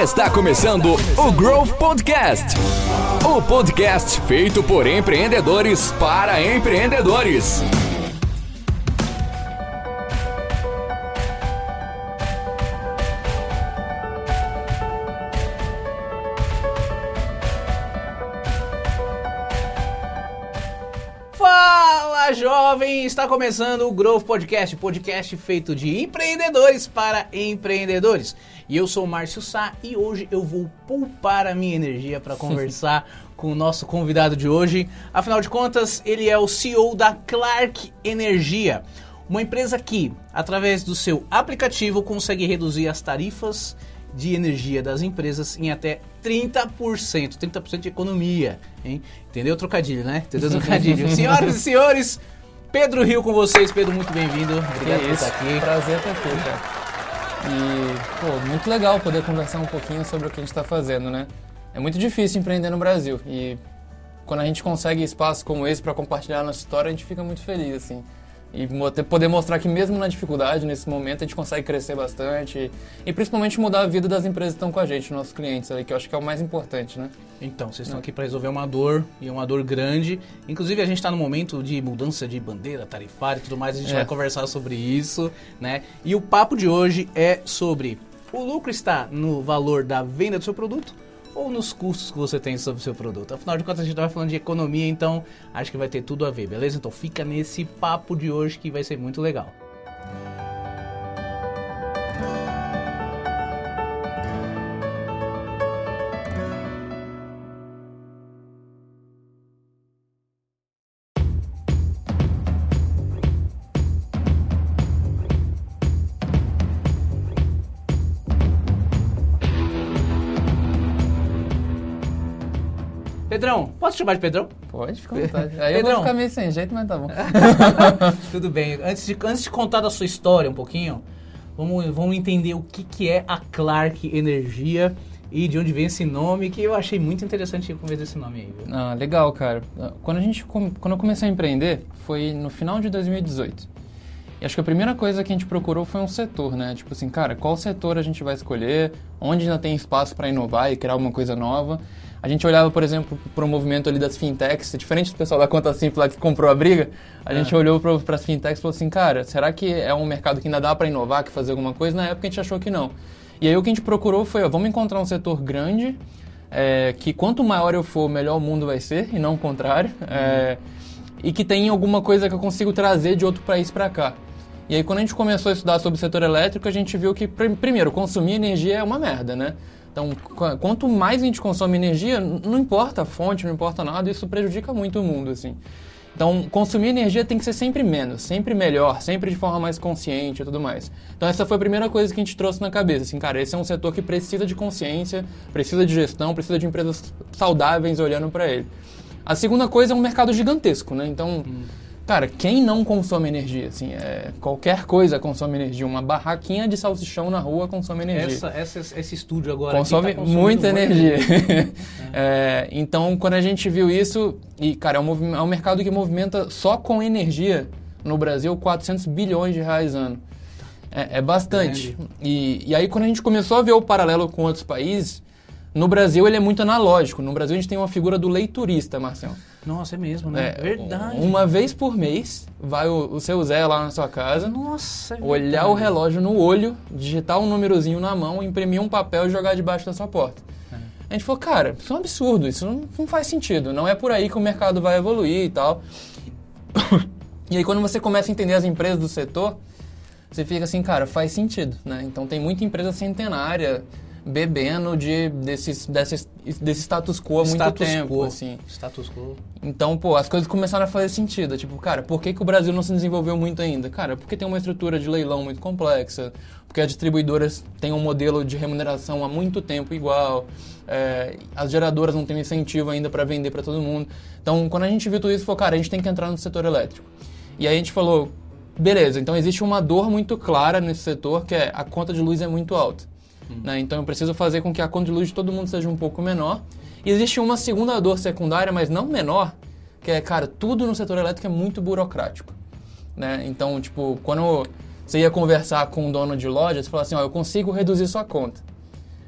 Está começando o Growth Podcast. O podcast feito por empreendedores para empreendedores. Fala jovem, está começando o Growth Podcast, podcast feito de empreendedores para empreendedores. E eu sou o Márcio Sá e hoje eu vou poupar a minha energia para conversar com o nosso convidado de hoje. Afinal de contas, ele é o CEO da Clark Energia, uma empresa que, através do seu aplicativo, consegue reduzir as tarifas de energia das empresas em até 30%. 30% de economia, hein? Entendeu o trocadilho, né? Entendeu o trocadilho? Senhoras e senhores, Pedro Rio com vocês. Pedro, muito bem-vindo. Obrigado por isso. estar aqui. Prazer ter aqui, cara. E, pô, muito legal poder conversar um pouquinho sobre o que a gente está fazendo, né? É muito difícil empreender no Brasil e quando a gente consegue espaço como esse para compartilhar a nossa história, a gente fica muito feliz, assim. E poder mostrar que mesmo na dificuldade, nesse momento, a gente consegue crescer bastante e principalmente mudar a vida das empresas que estão com a gente, nossos clientes, ali, que eu acho que é o mais importante, né? Então, vocês estão aqui para resolver uma dor, e é uma dor grande. Inclusive, a gente está no momento de mudança de bandeira tarifária e tudo mais, a gente É. vai conversar sobre isso, né? E o papo de hoje é sobre o lucro está no valor da venda do seu produto ou nos custos que você tem sobre o seu produto. Afinal de contas, a gente vai falando de economia, então acho que vai ter tudo a ver, beleza? Então fica nesse papo de hoje que vai ser muito legal. Posso chamar de Pedrão? Pode, fica à vontade. Aí eu Pedrão. vou ficar meio sem jeito, mas tá bom. Tudo bem. Antes de, antes de contar da sua história um pouquinho, vamos, vamos entender o que, que é a Clark Energia e de onde vem esse nome, que eu achei muito interessante com esse nome aí. viu? Ah, legal, cara. Quando, a gente, quando eu comecei a empreender, foi no final de 2018. E acho que a primeira coisa que a gente procurou foi um setor, né? Tipo assim, cara, qual setor a gente vai escolher, onde ainda tem espaço para inovar e criar alguma coisa nova. A gente olhava, por exemplo, para o movimento ali das fintechs, diferente do pessoal da conta simples lá que comprou a briga, a gente olhou para as fintechs e falou assim, cara, será que é um mercado que ainda dá para inovar, que fazer alguma coisa? Na época a gente achou que não. E aí o que a gente procurou foi, ó, vamos encontrar um setor grande, é, que quanto maior eu for, melhor o mundo vai ser, e não o contrário. É, e que tem alguma coisa que eu consigo trazer de outro país para cá. E aí, quando a gente começou a estudar sobre o setor elétrico, a gente viu que, prim- primeiro, consumir energia é uma merda, né? Então, qu- quanto mais a gente consome energia, não importa a fonte, não importa nada, isso prejudica muito o mundo, assim. Então, consumir energia tem que ser sempre menos, sempre melhor, sempre de forma mais consciente e tudo mais. Então, essa foi a primeira coisa que a gente trouxe na cabeça. Assim, cara, esse é um setor que precisa de consciência, precisa de gestão, precisa de empresas saudáveis olhando para ele. A segunda coisa é um mercado gigantesco, né? Então, cara, quem não consome energia? Assim, é, qualquer coisa consome energia. Uma barraquinha de salsichão na rua consome energia Essa, essa- esse estúdio agora consome tá muita muito energia. É, então, quando a gente viu isso, e cara, é um, é um mercado que movimenta só com energia no Brasil 400 bilhões de reais ano. É, é bastante. E, e aí, quando a gente começou a ver o paralelo com outros países, no Brasil ele é muito analógico. No Brasil a gente tem uma figura do leiturista, Marcelo. Nossa, é mesmo, né? É, Verdade. Uma vez por mês, vai o, o seu Zé lá na sua casa, Nossa, é olhar o relógio no olho, digitar um númerozinho na mão, imprimir um papel e jogar debaixo da sua porta. A gente falou, cara, isso é um absurdo, isso não, não faz sentido, não é por aí que o mercado vai evoluir e tal. e aí quando você começa a entender as empresas do setor, você fica assim, cara, faz sentido, né? Então tem muita empresa centenária bebendo de, desses, desses, desse status quo há muito Status tempo, quo. assim. Status quo. Então, pô, as coisas começaram a fazer sentido. Tipo, cara, por que, que o Brasil não se desenvolveu muito ainda? Cara, porque tem uma estrutura de leilão muito complexa, porque as distribuidoras têm um modelo de remuneração há muito tempo igual, é, as geradoras não têm incentivo ainda para vender para todo mundo. Então, quando a gente viu tudo isso, falou, cara, a gente tem que entrar no setor elétrico. E aí a gente falou, beleza, então existe uma dor muito clara nesse setor, que é a conta de luz é muito alta. Né? Então eu preciso fazer com que a conta de luz de todo mundo seja um pouco menor. E existe uma segunda dor secundária, mas não menor, que é, cara, tudo no setor elétrico é muito burocrático. Né? Então, tipo, quando você ia conversar com um dono de loja, você falava assim, ó, eu consigo reduzir sua conta.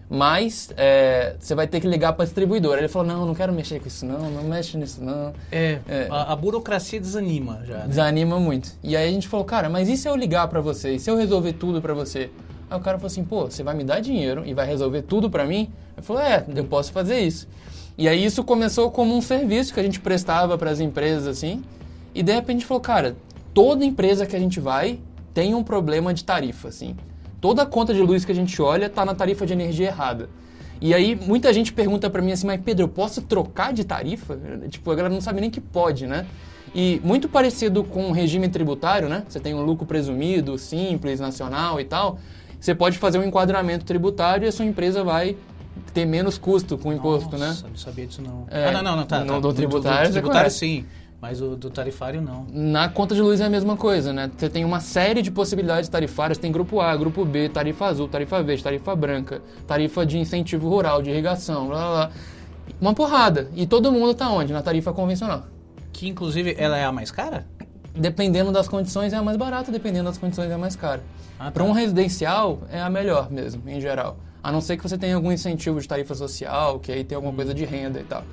mas é, você vai ter que ligar para distribuidora. Ele falou, não, não quero mexer com isso não, não mexe nisso não. É, É. A, a burocracia desanima já. né? Desanima muito. E aí a gente falou, cara, mas e se eu ligar pra você? E se eu resolver tudo pra você? Aí o cara falou assim, pô, você vai me dar dinheiro e vai resolver tudo pra mim? Eu falei, é, eu posso fazer isso. E aí isso começou como um serviço que a gente prestava pras empresas, assim. E de repente a gente falou, cara, toda empresa que a gente vai tem um problema de tarifa, assim. Toda conta de luz que a gente olha tá na tarifa de energia errada. E aí muita gente pergunta pra mim assim, mas Pedro, eu posso trocar de tarifa? Tipo, a galera não sabe nem que pode, né? E muito parecido com o regime tributário, né? Você tem um lucro presumido, simples, nacional e tal. Você pode fazer um enquadramento tributário e a sua empresa vai ter menos custo com o imposto, né? Nossa, não sabia disso não. É, ah, não, não, não, tá. no tá. do tributário você tributário conhece. sim, mas o do tarifário não. Na conta de luz é a mesma coisa, né? Você tem uma série de possibilidades tarifárias, tem grupo A, grupo B, tarifa azul, tarifa verde, tarifa branca, tarifa de incentivo rural, de irrigação, blá blá blá. Uma porrada. E todo mundo tá onde? Na tarifa convencional. Que inclusive ela é a mais cara? Dependendo das condições é a mais barata, dependendo das condições é a mais cara. Ah, tá. Para um residencial é a melhor mesmo, em geral. A não ser que você tenha algum incentivo de tarifa social, que aí tem alguma coisa de renda e tal.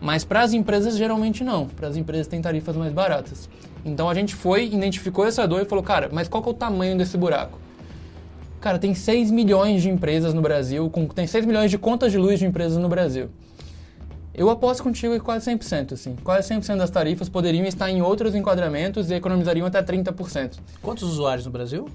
Mas para as empresas, geralmente não. Para as empresas tem tarifas mais baratas. Então a gente foi, identificou essa dor e falou, cara, mas qual que é o tamanho desse buraco? Cara, tem 6 milhões de empresas no Brasil, com, tem 6 milhões de contas de luz de empresas no Brasil. Eu aposto contigo que quase 100%, assim. Quase 100% das tarifas poderiam estar em outros enquadramentos e economizariam até 30%. Quantos usuários no Brasil?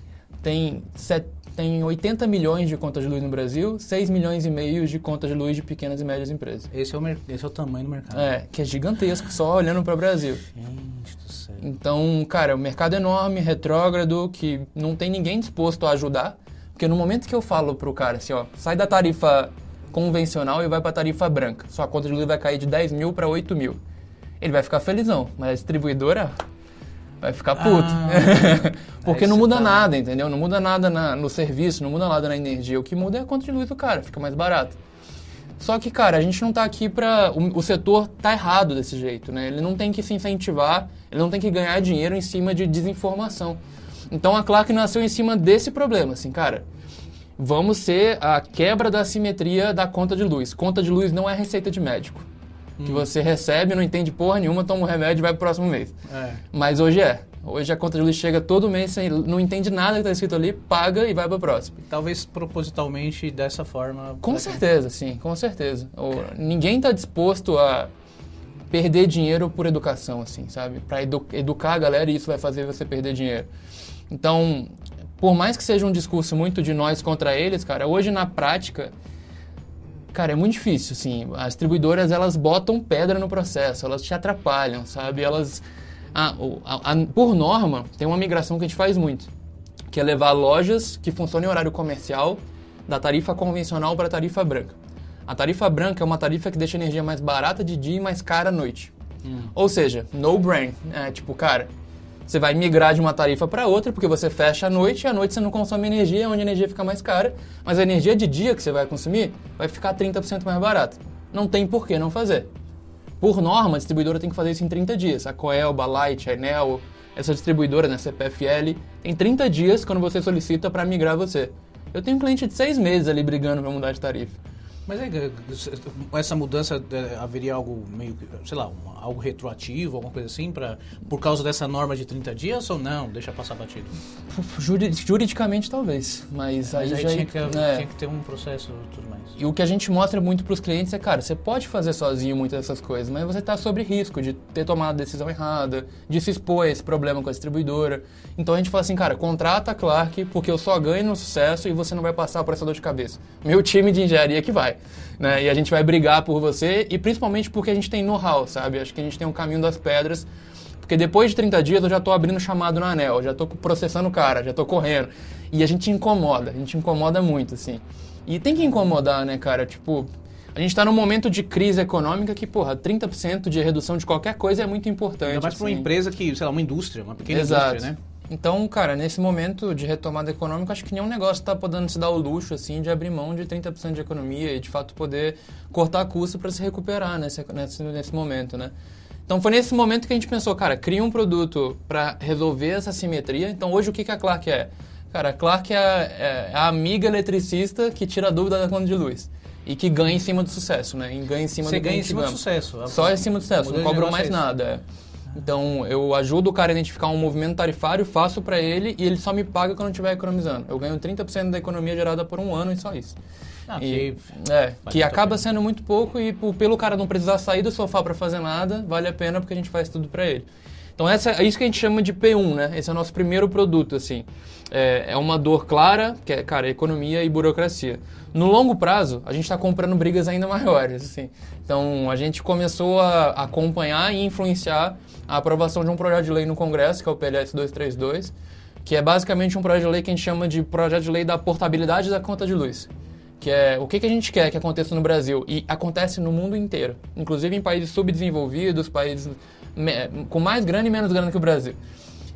Tem, set, tem 80 milhões de contas de luz no Brasil, 6 milhões e meio de contas de luz de pequenas e médias empresas. Esse é o, esse é o tamanho do mercado. É, que é gigantesco, só olhando para o Brasil. Gente do céu. Então, cara, o mercado é enorme, retrógrado, que não tem ninguém disposto a ajudar. Porque no momento que eu falo pro cara assim, ó, sai da tarifa convencional e vai pra tarifa branca. Sua conta de luz vai cair de 10 mil para 8 mil. Ele vai ficar felizão, mas a distribuidora vai ficar puto. Ah, Porque não muda tá- nada, entendeu? Não muda nada na- no serviço, não muda nada na energia. O que muda é a conta de luz do cara, fica mais barato. Só que, cara, a gente não tá aqui pra. O, o setor tá errado desse jeito, né? Ele não tem que se incentivar, ele não tem que ganhar dinheiro em cima de desinformação. Então a Clark nasceu em cima desse problema, assim, cara. Vamos ser a quebra da assimetria da conta de luz. Conta de luz não é receita de médico. Que você recebe, não entende porra nenhuma, toma um remédio e vai pro próximo mês. É. Mas hoje é. Hoje a conta de luz chega todo mês, sem, não entende nada que está escrito ali, paga e vai para o próximo. Talvez propositalmente dessa forma. Com certeza, sim, com certeza. O- ninguém está disposto a perder dinheiro por educação, assim, sabe? Para educar a galera e isso vai fazer você perder dinheiro. Então, por mais que seja um discurso muito de nós contra eles, cara, hoje na prática, cara, é muito difícil, assim. As distribuidoras, elas botam pedra no processo, elas te atrapalham, sabe? Elas... o- a- a- por norma, tem uma migração que a gente faz muito, que é levar lojas que funcionam em horário comercial da tarifa convencional para a tarifa branca. A tarifa branca é uma tarifa que deixa a energia mais barata de dia e mais cara à noite. Ou seja, no brain. É, tipo, cara, você vai migrar de uma tarifa para outra porque você fecha à noite e à noite você não consome energia, onde a energia fica mais cara, mas a energia de dia que você vai consumir vai ficar 30% mais barata. Não tem por que não fazer. Por norma, a distribuidora tem que fazer isso em 30 dias. A Coelba, a Light, a Enel, essa distribuidora, né, CPFL, tem 30 dias quando você solicita para migrar você. Eu tenho um cliente de seis meses ali brigando para mudar de tarifa. Mas aí, com essa mudança é, haveria algo meio, que, sei lá, algo retroativo, alguma coisa assim, pra, por causa dessa norma de 30 dias ou não? Deixa passar batido. Juri- Juridicamente, talvez, mas aí Mas aí já... tinha, que, é. tinha que ter um processo e tudo mais. E o que a gente mostra muito para os clientes é, cara, você pode fazer sozinho muitas dessas coisas, mas você está sob risco de ter tomado a decisão errada, de se expor a esse problema com a distribuidora. Então a gente fala assim, cara, contrata a Clark porque eu só ganho no sucesso e você não vai passar por essa dor de cabeça. Meu time de engenharia que vai, né? E a gente vai brigar por você e principalmente porque a gente tem know-how, sabe? Acho que a gente tem um caminho das pedras. Porque depois de 30 dias eu já tô abrindo chamado na ANEL, já tô processando o cara, já tô correndo. E a gente incomoda, a gente incomoda muito, assim. E tem que incomodar, né, cara? Tipo, a gente tá num momento de crise econômica que, porra, 30% de redução de qualquer coisa é muito importante. Ainda mais pra uma assim. empresa que, sei lá, uma indústria, uma pequena Exato. indústria, né? Então, cara, nesse momento de retomada econômica, acho que nenhum negócio está podendo se dar o luxo, assim, de abrir mão de 30% de economia e, de fato, poder cortar custo para se recuperar nesse, nesse, nesse momento, né? Então, foi nesse momento que a gente pensou, cara, cria um produto para resolver essa simetria. Então, hoje, o que que a Clark é? Cara, a Clark é a, é a amiga eletricista que tira a dúvida da conta de luz. E que ganha em cima do sucesso, né? E ganha em cima Você do ganha em cima do sucesso. Só em cima do sucesso, não de cobro negócio mais é nada. é. Então, eu ajudo o cara a identificar um movimento tarifário, faço para ele e ele só me paga quando estiver economizando. Eu ganho 30% da economia gerada por um ano e só isso. Ah, E- que- é, que muito a acaba pena. sendo muito pouco e pelo cara não precisar sair do sofá para fazer nada, vale a pena porque a gente faz tudo para ele. Então essa, é isso que a gente chama de P1, né? Esse é o nosso primeiro produto, assim. É, é uma dor clara, que é, cara, economia e burocracia. No longo prazo, a gente está comprando brigas ainda maiores, assim. Então a gente começou a acompanhar e influenciar a aprovação de um projeto de lei no Congresso, que é o PLS 232, que é basicamente um projeto de lei que a gente chama de projeto de lei da portabilidade da conta de luz que é o que, que a gente quer que aconteça no Brasil e acontece no mundo inteiro, inclusive em países subdesenvolvidos, países com mais grana e menos grana que o Brasil.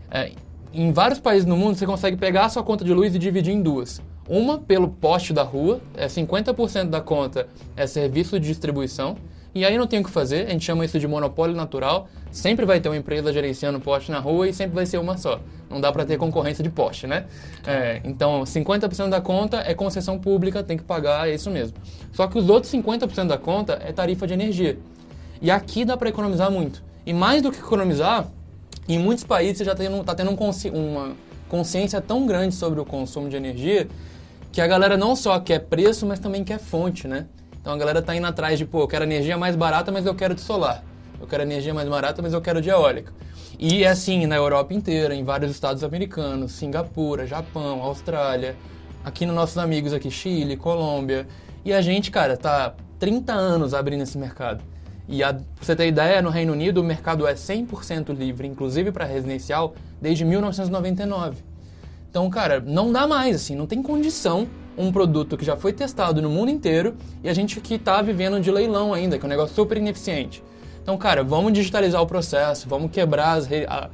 É, em vários países no mundo você consegue pegar a sua conta de luz e dividir em duas. Uma pelo poste da rua, é 50% da conta é serviço de distribuição, e aí não tem o que fazer, a gente chama isso de monopólio natural. Sempre vai ter uma empresa gerenciando poste na rua e sempre vai ser uma só. Não dá para ter concorrência de poste, né? É, então, 50% da conta é concessão pública, tem que pagar, é isso mesmo. Só que os outros 50% da conta é tarifa de energia. E aqui dá para economizar muito. E mais do que economizar, em muitos países você já está tendo, tá tendo um uma consciência tão grande sobre o consumo de energia que a galera não só quer preço, mas também quer fonte, né? Então a galera tá indo atrás de, pô, eu quero energia mais barata, mas eu quero de solar. Eu quero energia mais barata, mas eu quero de eólica. E é assim na Europa inteira, em vários estados americanos, Singapura, Japão, Austrália, aqui nos nossos amigos aqui, Chile, Colômbia. E a gente, cara, tá 30 anos abrindo esse mercado. E a, pra você ter ideia, no Reino Unido o mercado é 100% livre, inclusive para residencial, desde 1999. Então, cara, não dá mais, assim, não tem condição um produto que já foi testado no mundo inteiro e a gente que está vivendo de leilão ainda, que é um negócio super ineficiente. Então, cara, vamos digitalizar o processo, vamos quebrar re- a,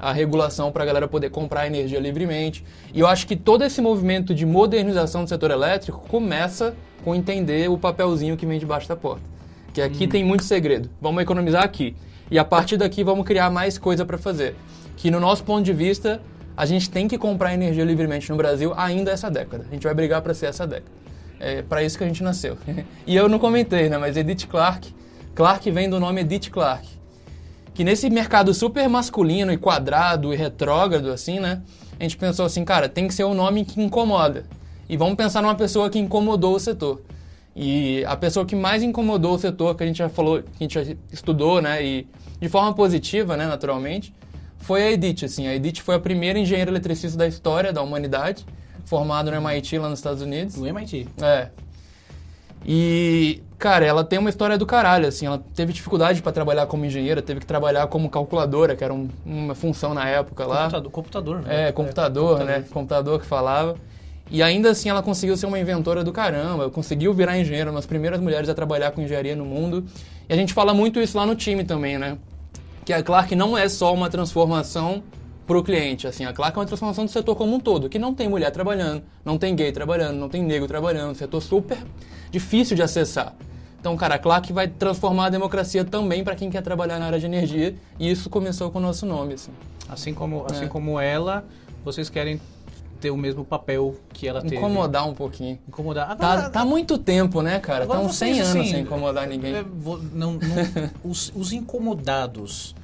a regulação para a galera poder comprar energia livremente. E eu acho que todo esse movimento de modernização do setor elétrico começa com entender o papelzinho que vem debaixo da porta. Que aqui tem muito segredo. Vamos economizar aqui. E a partir daqui vamos criar mais coisa para fazer. Que no nosso ponto de vista, a gente tem que comprar energia livremente no Brasil ainda essa década. A gente vai brigar para ser essa década. É para isso que a gente nasceu. e eu não comentei, né? Mas Edith Clark, Clark vem do nome Edith Clark. Que nesse mercado super masculino e quadrado e retrógrado, assim, né? A gente pensou assim, cara, tem que ser um nome que incomoda. E vamos pensar numa pessoa que incomodou o setor. E a pessoa que mais incomodou o setor, que a gente já falou, que a gente já estudou, né? E de forma positiva, né, naturalmente, foi a Edith, assim. A Edith foi a primeira engenheira eletricista da história da humanidade, formada no MIT lá nos Estados Unidos. Do MIT. É. E, cara, ela tem uma história do caralho, assim. Ela teve dificuldade para trabalhar como engenheira, teve que trabalhar como calculadora, que era um- uma função na época lá. Computador, computador, né? É, computador, né? Computador que falava. E ainda assim ela conseguiu ser uma inventora do caramba, conseguiu virar engenheira, uma das primeiras mulheres a trabalhar com engenharia no mundo. E a gente fala muito isso lá no time também, né? Que a Clark não é só uma transformação para o cliente, assim, a Clark é uma transformação do setor como um todo, que não tem mulher trabalhando, não tem gay trabalhando, não tem negro trabalhando, um setor super difícil de acessar. Então, cara, a Clark vai transformar a democracia também para quem quer trabalhar na área de energia, e isso começou com o nosso nome, assim. Assim como, assim É. como ela, vocês querem ter o mesmo papel que ela teve. Incomodar um pouquinho. Incomodar. Tá, Agora- tá muito tempo, né, cara? Tá uns vocês, 100 anos assim, sem incomodar ninguém. é, não- não- os, os incomodados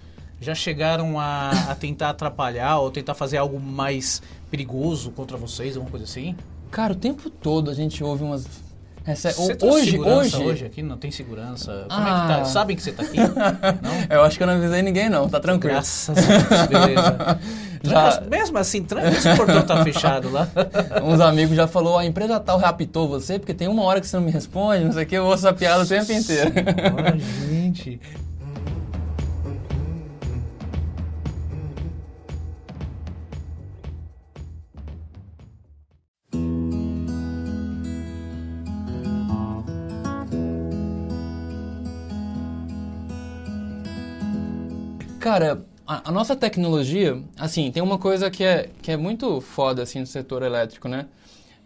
já chegaram a, a tentar atrapalhar ou tentar fazer algo mais perigoso contra vocês, alguma coisa assim? Cara, o tempo todo a gente ouve umas. Você trouxe Hoje, hoje, hoje aqui? Não tem segurança? Como é Ah. que tá? Sabem que você tá aqui? Eu acho que eu não avisei ninguém, não, tá tranquilo. Graças a Deus, beleza. Já- mesmo assim, tranca esse portão tá fechado lá. Uns amigos já falou, a empresa tal raptou você, porque tem uma hora que você não me responde, não sei o que, eu ouço essa piada o tempo inteiro. Gente. Cara, a, nossa tecnologia, assim, tem uma coisa que é, que é muito foda, assim, no setor elétrico, né?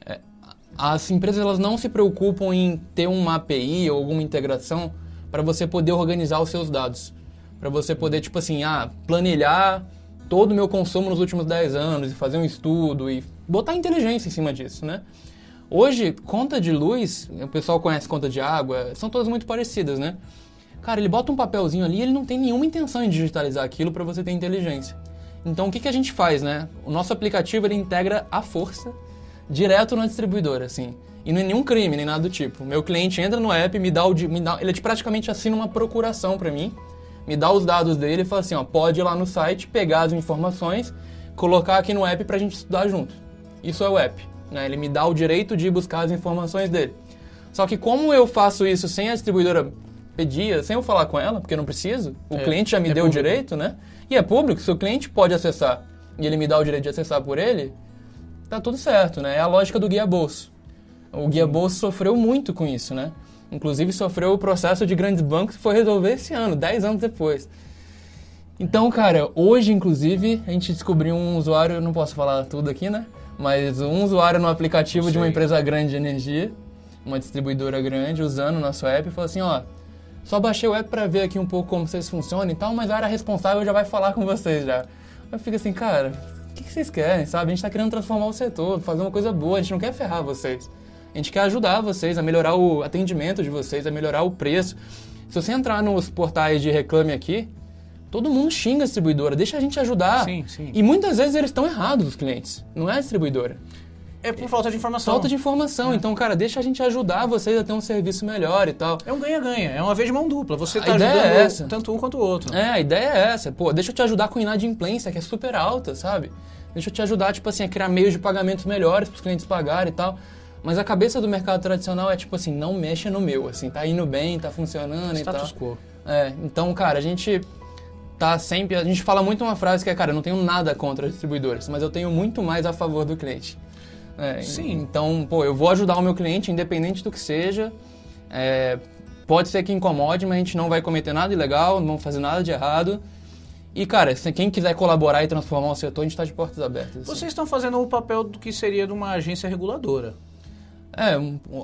É, as empresas, elas não se preocupam em ter uma API ou alguma integração para você poder organizar os seus dados. Para você poder, tipo assim, ah, planilhar todo o meu consumo nos últimos 10 anos e fazer um estudo e botar inteligência em cima disso, né? Hoje, conta de luz, o pessoal conhece conta de água, são todas muito parecidas, né? Cara, ele bota um papelzinho ali, ele não tem nenhuma intenção em digitalizar aquilo para você ter inteligência. Então, o que, que a gente faz, né? O nosso aplicativo ele integra a força direto na distribuidora, assim. E não é nenhum crime, nem nada do tipo. Meu cliente entra no app, me dá o. Me dá, ele praticamente assina uma procuração para mim, me dá os dados dele e fala assim: ó, pode ir lá no site, pegar as informações, colocar aqui no app pra gente estudar junto. Isso é o app. Né? Ele me dá o direito de buscar as informações dele. Só que como eu faço isso sem a distribuidora pedir, sem eu falar com ela, porque eu não preciso, o É, cliente já me é deu público. o direito, né? E é público, se o cliente pode acessar e ele me dá o direito de acessar por ele, tá tudo certo, né? É a lógica do guia bolso. O guia bolso sofreu muito com isso, né? Inclusive sofreu o processo de grandes bancos que foi resolver esse ano, 10 anos depois. Então, cara, hoje, inclusive, a gente descobriu um usuário, eu não posso falar tudo aqui, né? Mas um usuário no aplicativo de uma empresa grande de energia, uma distribuidora grande, usando o nosso app, falou assim, ó, só baixei o app pra ver aqui um pouco como vocês funcionam e tal, mas a área responsável já vai falar com vocês já. Eu fico assim, cara, o que, que vocês querem, sabe? A gente tá querendo transformar o setor, fazer uma coisa boa, a gente não quer ferrar vocês. A gente quer ajudar vocês a melhorar o atendimento de vocês, a melhorar o preço. Se você entrar nos portais de reclame aqui, todo mundo xinga a distribuidora, deixa a gente ajudar. Sim, sim. E muitas vezes eles estão errados, os clientes. Não é a distribuidora. É por falta de informação. Falta de informação. Então, cara, deixa a gente ajudar vocês a ter um serviço melhor e tal. É um ganha-ganha, é uma vez de mão dupla. Você A tá ideia ajudando é essa. tanto um quanto o outro. É, a ideia é essa. Pô, deixa eu te ajudar com inadimplência, que é super alta, sabe? Deixa eu te ajudar, tipo assim, a criar meios de pagamentos melhores para os clientes pagarem e tal. Mas a cabeça do mercado tradicional é tipo assim, não mexa no meu, assim, tá indo bem, tá funcionando e tal. Status quo. É, então, cara, a gente tá sempre. A gente fala muito uma frase que é, cara, eu não tenho nada contra as distribuidoras, mas eu tenho muito mais a favor do cliente. É, Sim. Então, pô, eu vou ajudar o meu cliente, independente do que seja. É, pode ser que incomode, mas a gente não vai cometer nada ilegal, não vamos fazer nada de errado. E, cara, se quem quiser colaborar e transformar o setor, a gente tá de portas abertas. assim. Vocês estão fazendo o papel do que seria de uma agência reguladora. É,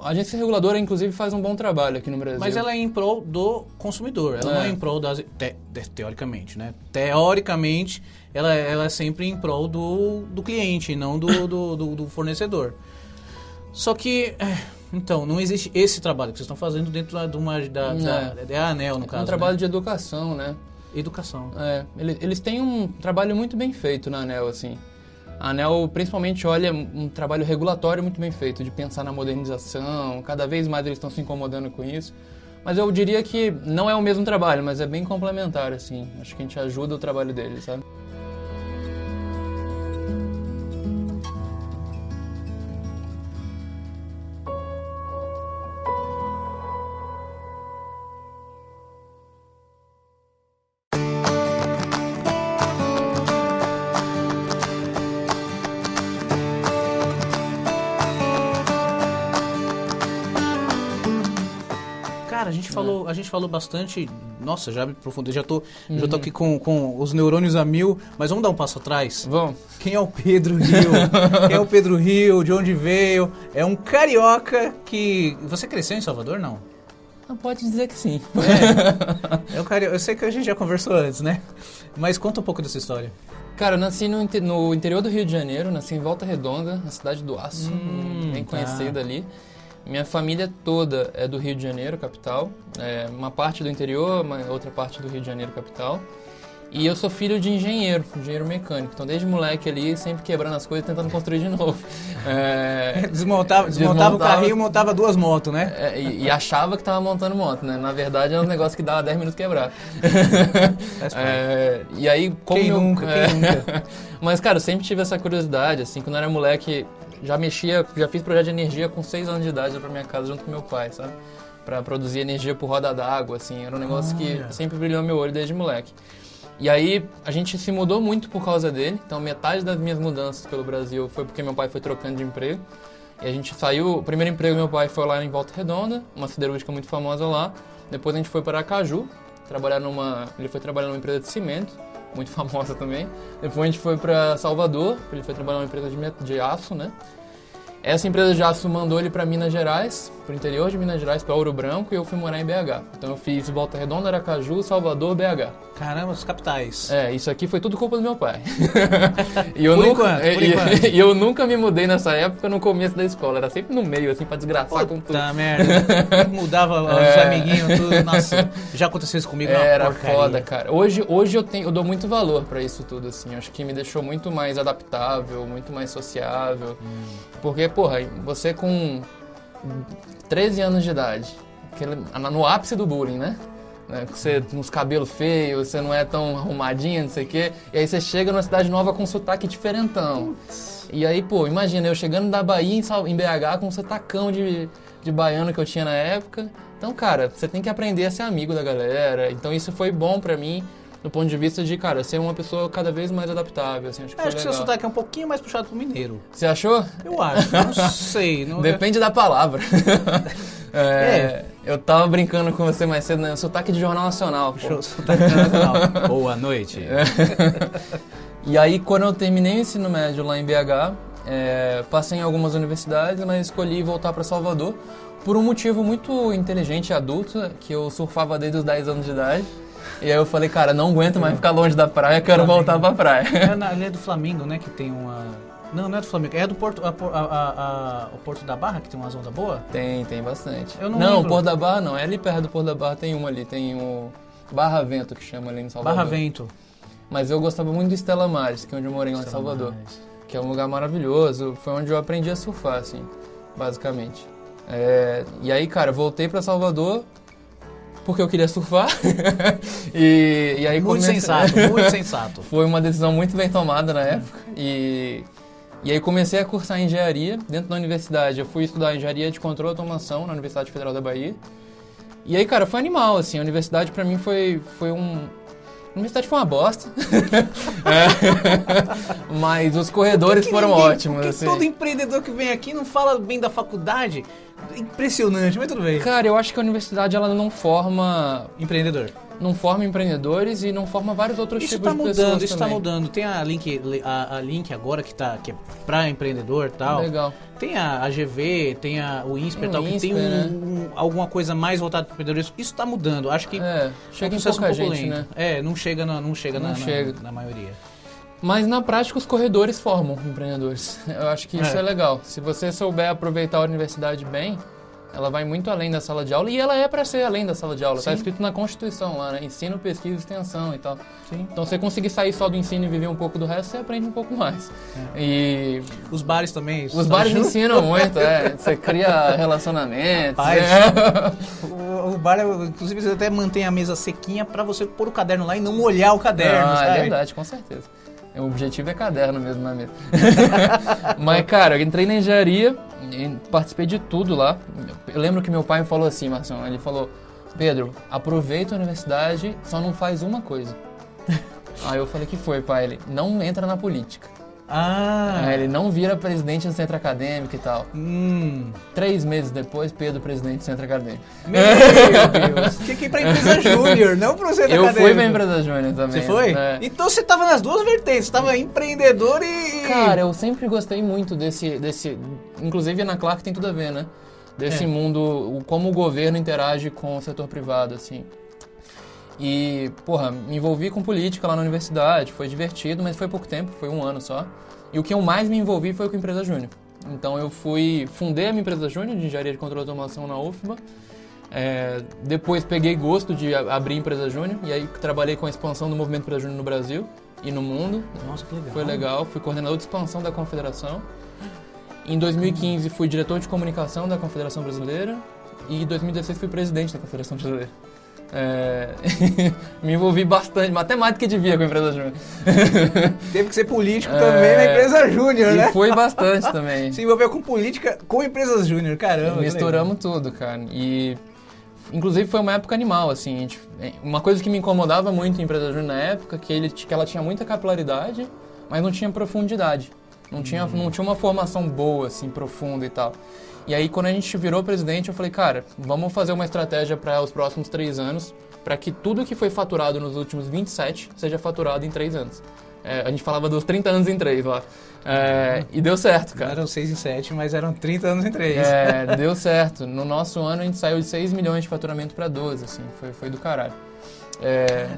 a agência reguladora, inclusive, faz um bom trabalho aqui no Brasil. Mas ela é em prol do consumidor, ela É. não é em prol das. te- teoricamente, né? Teoricamente, ela, ela é sempre em prol do, do cliente, não do, do, do- do fornecedor. Só que. é, Então, não existe esse trabalho que vocês estão fazendo dentro da, de uma, da, da, É. da ANEL, no É caso. um trabalho né? de educação, né? Educação. É, ele- eles têm um trabalho muito bem feito na ANEL, assim. A ANEL principalmente olha um trabalho regulatório muito bem feito, de pensar na modernização, cada vez mais eles estão se incomodando com isso. Mas eu diria que não é o mesmo trabalho, mas é bem complementar, assim. Acho que a gente ajuda o trabalho deles, sabe? Gente falou bastante. Nossa, já me aprofundei, já tô, já Uhum. tô aqui com, com os neurônios a mil, mas vamos dar um passo atrás. Vamos. Quem é o Pedro Rio? Quem é o Pedro Rio? De onde veio? É um carioca que. Você cresceu em Salvador, não? Pode dizer que sim. É um carioca. Eu sei que a gente já conversou antes, né? Mas conta um pouco dessa história. Cara, eu nasci no, inte- no interior do Rio de Janeiro, nasci em Volta Redonda, na cidade do Aço, Hum, bem tá. conhecida ali. Minha família toda é do Rio de Janeiro, capital. É, uma parte do interior, uma outra parte do Rio de Janeiro, capital. E eu sou filho de engenheiro, engenheiro mecânico. Então, desde moleque ali, sempre quebrando as coisas, tentando construir de novo. É, Desmontava, desmontava o Desmontava. carrinho e montava duas motos, né? é, e, e achava que tava montando moto, né? Na verdade, é um negócio que dava 10 minutos quebrar. É, e aí, como Quem eu- nunca, quem nunca? Mas, cara, eu sempre tive essa curiosidade, assim, quando eu era moleque, já mexia, já fiz projeto de energia com 6 anos de idade pra minha casa junto com meu pai, sabe? Pra produzir energia por roda d'água, assim, era um negócio Olha. que sempre brilhou meu olho desde moleque. E aí, a gente se mudou muito por causa dele, então metade das minhas mudanças pelo Brasil foi porque meu pai foi trocando de emprego. E a gente saiu, o primeiro emprego meu pai foi lá em Volta Redonda, uma siderúrgica muito famosa lá. Depois a gente foi para Aracaju, trabalhar numa, ele foi trabalhar numa empresa de cimento, muito famosa também. Depois a gente foi para Salvador, ele foi trabalhar numa empresa de, de aço, né? Essa empresa de aço mandou ele para Minas Gerais, para o interior de Minas Gerais, para Ouro Branco, e eu fui morar em BH. Então eu fiz Volta Redonda, Aracaju, Salvador, BH. Caramba, os capitais. É, isso aqui foi tudo culpa do meu pai. e eu Por nunca, enquanto, por e, enquanto. e eu nunca me mudei nessa época no começo da escola. Era sempre no meio, assim, pra desgraçar com tudo. Puta merda. Mudava os É. amiguinhos, tudo. Nossa, já aconteceu isso comigo, é Era porcaria. foda, cara. Hoje, hoje eu, tenho, eu dou muito valor pra isso tudo, assim. Acho que me deixou muito mais adaptável, muito mais sociável. Porque, porra, você com 13 anos de idade, no ápice do bullying, né? Né, com Você uns cabelos feios, você não é tão arrumadinho, não sei o quê. E aí você chega numa cidade nova com sotaque diferentão. E aí, pô, imagina, eu chegando da Bahia em, BH com um sotacão de, de baiano que eu tinha na época. Então, cara, você tem que aprender a ser amigo da galera. Então isso foi bom pra mim, do ponto de vista de, cara, ser uma pessoa cada vez mais adaptável, assim, acho que foi acho que seu sotaque é um pouquinho mais puxado pro mineiro. Você achou? Eu acho, não sei. Não... Depende da palavra. É, Eu tava brincando com você mais cedo, né? Sotaque de Jornal Nacional. pô. Show, sotaque nacional. Boa noite. É. E aí, quando eu terminei o ensino médio lá em BH, é, passei em algumas universidades, mas escolhi voltar para Salvador por um motivo muito inteligente e adulto, que eu surfava desde os 10 anos de idade. E aí eu falei, cara, não aguento mais ficar longe da praia, quero Flamengo. voltar pra praia. É, na, ali é do Flamengo, né? Que tem uma. Não, não é do Flamengo. É do Porto. a- a- a- o Porto da Barra, que tem umas ondas boas? Tem, tem bastante. Eu não não lembro. Porto da Barra não, é ali perto do Porto da Barra, tem uma ali, tem o Barra Vento que chama ali em Salvador. Barra Vento. Mas eu gostava muito do Estela Mares, que é onde eu morei lá em Salvador. que é um lugar maravilhoso. Foi onde eu aprendi a surfar, assim, basicamente. É, e aí, cara, voltei pra Salvador porque eu queria surfar. e, e aí Muito comecei- sensato, muito sensato. Foi uma decisão muito bem tomada na época. E, e aí comecei a cursar engenharia dentro da universidade. Eu fui estudar engenharia de controle e automação na Universidade Federal da Bahia. E aí, cara, foi animal, assim. A universidade pra mim foi, foi um... A universidade foi uma bosta. É. Mas os corredores Que foram ninguém- ótimos, porque assim. todo empreendedor que vem aqui não fala bem da faculdade. Impressionante, mas tudo bem. Cara, eu acho que a universidade ela não forma, Empreendedor. Não forma empreendedores e não forma vários outros Isso tipos tá de mudando, pessoas isso tá também. mudando. Tem a Link, a, a Link agora que tá que é pra empreendedor e tal. Legal. Tem a, a GV, tem a, o INSPER e Tem tal, o que tem INSPER, um- né? um- alguma coisa mais voltada para empreendedorismo. Isso tá mudando. Acho que É, é chega um em processo pouca um gente, né? É, não chega na, não chega, Não na, na- chega. na maioria. Mas na prática os corredores formam empreendedores. Eu acho que isso É. é. legal. Se você souber aproveitar a universidade bem, ela vai muito além da sala de aula e ela é para ser além da sala de aula. Está escrito na Constituição lá, né? Ensino, pesquisa e extensão e tal. Sim. Então, você conseguir sair só do ensino e viver um pouco do resto, você aprende um pouco mais. E Os bares também. os bares ajuda. ensinam muito, é. Você cria relacionamentos. Rapaz. é. O, o bar, é- inclusive, você até mantém a mesa sequinha pra você pôr o caderno lá e não molhar o caderno, Ah, sabe? é verdade, com certeza. O objetivo é caderno mesmo na mesa. Mas, cara, eu entrei na engenharia, e participei de tudo lá. Eu lembro que meu pai me falou assim, Marção, ele falou, Pedro, aproveita a universidade, só não faz uma coisa. Aí eu falei, que foi, pai? Ele, não entra na política. Ah, Aí ele não vira presidente do centro acadêmico e tal. hum. Três meses depois, Pedro, presidente do centro acadêmico. Meu Deus. Tinha que ir pra empresa júnior, não pro centro Eu fui acadêmico. pra empresa júnior também. Você foi? né? Então você tava nas duas vertentes. Você tava empreendedor e... Cara, eu sempre gostei muito desse, desse. Inclusive na Clark tem tudo a ver, né? Desse É. mundo, como o governo interage com o setor privado, assim. E, porra, me envolvi com política lá na universidade, foi divertido, mas foi pouco tempo, foi um ano só. E o que eu mais me envolvi foi com empresa júnior. Então eu fui, fundei a minha empresa júnior de engenharia de controle e automação na UFBA. É, depois peguei gosto de a- abrir empresa júnior e aí trabalhei com a expansão do movimento empresa júnior no Brasil e no mundo. Nossa, que legal. Foi legal, fui coordenador de expansão da Confederação. Em 2015 fui diretor de comunicação da Confederação Brasileira e em 2016 fui presidente da Confederação Brasileira. É, me envolvi bastante, mas até mais do que devia com a empresa júnior. Teve que ser político É. também na empresa júnior, né? E foi bastante também. Se envolveu com política com empresas júnior, caramba. Misturamos tudo, cara. E inclusive foi uma época animal, assim. gente- uma coisa que me incomodava muito em empresa júnior na época, que, ele, que ela tinha muita capilaridade, mas não tinha profundidade. Não tinha, não tinha uma formação boa, assim, profunda e tal. E aí, quando a gente virou presidente, eu falei, cara, vamos fazer uma estratégia para os próximos três anos, para que tudo que foi faturado nos últimos 27 seja faturado em três anos. É, a gente falava dos 30 anos em 3 lá. É, e deu certo, Não cara. eram 6 em 7, mas eram 30 anos em 3. É, deu certo. No nosso ano a gente saiu de 6 milhões de faturamento para 12, assim, foi, foi do caralho. É,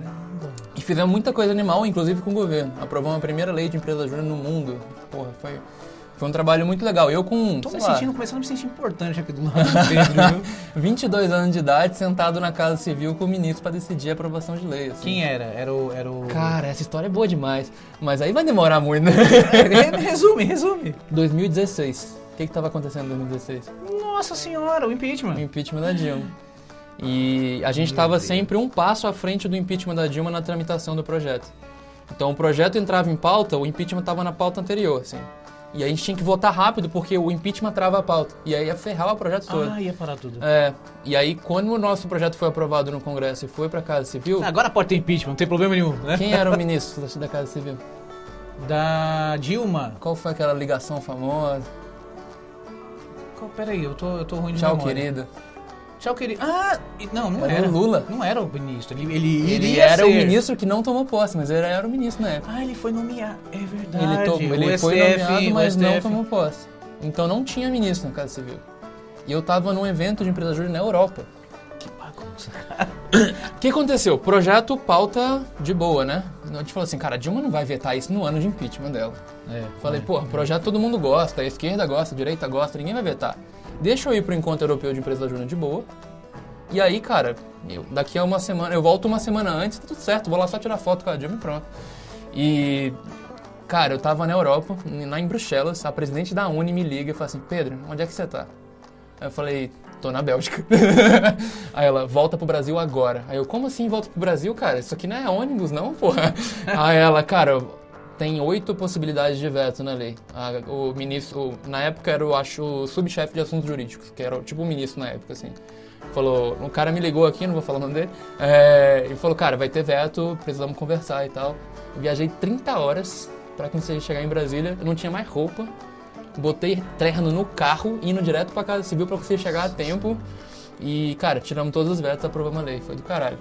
e fizemos muita coisa animal, inclusive com o governo. Aprovamos a primeira lei de empresa júnior no mundo. Porra, foi, foi um trabalho muito legal. Eu com, Tô me lá, sentindo, começando a me sentir importante aqui do lado do Pedro, viu? 22 anos de idade, sentado na Casa Civil com o ministro para decidir a aprovação de lei. assim. Quem era? Era o... Era o... Cara, essa história é boa demais. Mas aí vai demorar muito, né? resume, resume. 2016. O que estava acontecendo em 2016? Nossa senhora, o O impeachment. impeachment da Dilma. E a gente estava sempre um passo à frente do impeachment da Dilma na tramitação do projeto. Então o projeto entrava em pauta, o impeachment estava na pauta anterior, assim. E aí a gente tinha que votar rápido porque o impeachment trava a pauta. E aí ia ferrar o projeto todo. Ah, ia parar tudo. É, e aí quando o nosso projeto foi aprovado no Congresso e foi pra Casa Civil, Agora pode ter impeachment, não tem problema nenhum, né? quem era o ministro da- da Casa Civil? Da Dilma. Qual foi aquela ligação famosa? Qual- Peraí, eu tô, eu tô ruim de Tchau, memória. querida. Tchau, querido. Ah, não, não Era era. o Lula. Não era o ministro. Ele, ele, Ele era o ser. ministro que não tomou posse, mas ele era o ministro na época. Ah, ele foi nomeado. É verdade. Ele, to- O ele foi nomeado, o mas não tomou posse. Então não tinha ministro na Casa Civil. E eu tava num evento de empresa na Europa. Que bagunça. O que aconteceu? Projeto pauta de boa, né? A gente falou assim, cara, a Dilma não vai vetar isso no ano de impeachment dela. É, Falei, pô, projeto todo mundo gosta, a esquerda gosta, a direita gosta, ninguém vai vetar. Deixa eu ir pro encontro europeu de empresa júnior de boa. E aí, cara, eu- daqui a uma semana, eu volto uma semana antes, tá tudo certo, vou lá só tirar foto com a Dilma e pronto. E, cara, eu tava na Europa, lá em Bruxelas, a presidente da Uni me liga e fala assim, Pedro, onde é que você tá? Aí eu falei, tô na Bélgica. Aí ela, volta pro Brasil agora. Aí eu, como assim volta pro Brasil, cara? Isso aqui não é ônibus, não, porra. Aí ela, cara, tem oito possibilidades de veto na lei. A- o ministro, o- na época era, eu acho, o subchefe de assuntos jurídicos, que era tipo o ministro na época, assim. Falou, o cara me ligou aqui, não vou falar o nome dele, é, e falou, cara, vai ter veto, precisamos conversar e tal. Eu viajei 30 horas pra conseguir chegar em Brasília, eu não tinha mais roupa, botei terno no carro, indo direto pra Casa Civil pra conseguir chegar a tempo. E, cara, tiramos todos os vetos, aprovamos a lei, foi do caralho.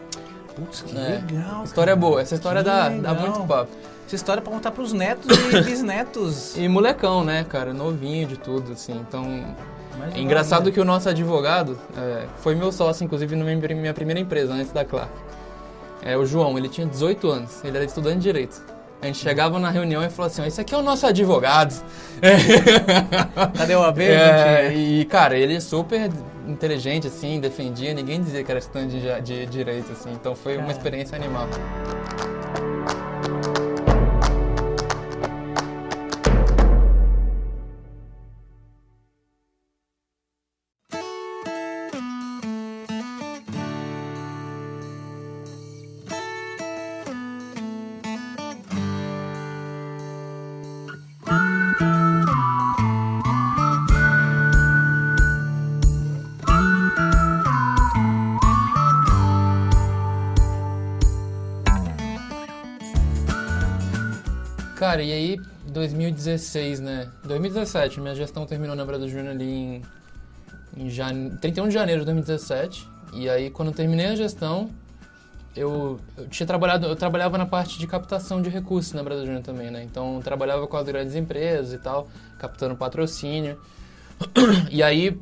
Putz, que É. legal. História cara. boa, essa história Que dá, dá muito papo. Essa história é pra contar pros netos e bisnetos. E molecão, né, cara? Novinho de tudo, assim. Então. É engraçado não, que o nosso advogado é, foi meu sócio, inclusive, na minha, primeira empresa, antes da Clark. É o João, ele tinha 18 anos, ele era estudante de direito. A gente chegava na reunião e falou assim: "Ó, esse aqui é o nosso advogado. Cadê o AB? É, e, cara, ele é super inteligente, assim, defendia, ninguém dizia que era estudante de, de direito, assim. Então foi uma Cara. experiência animal. 2016, né? 2017, minha gestão terminou na Brada Júnior ali em, em jane... 31 de janeiro de 2017. E aí, quando eu terminei a gestão, eu, eu tinha trabalhado, eu trabalhava na parte de captação de recursos na Brada Júnior também, né? Então, trabalhava com as grandes empresas e tal, captando patrocínio. E aí,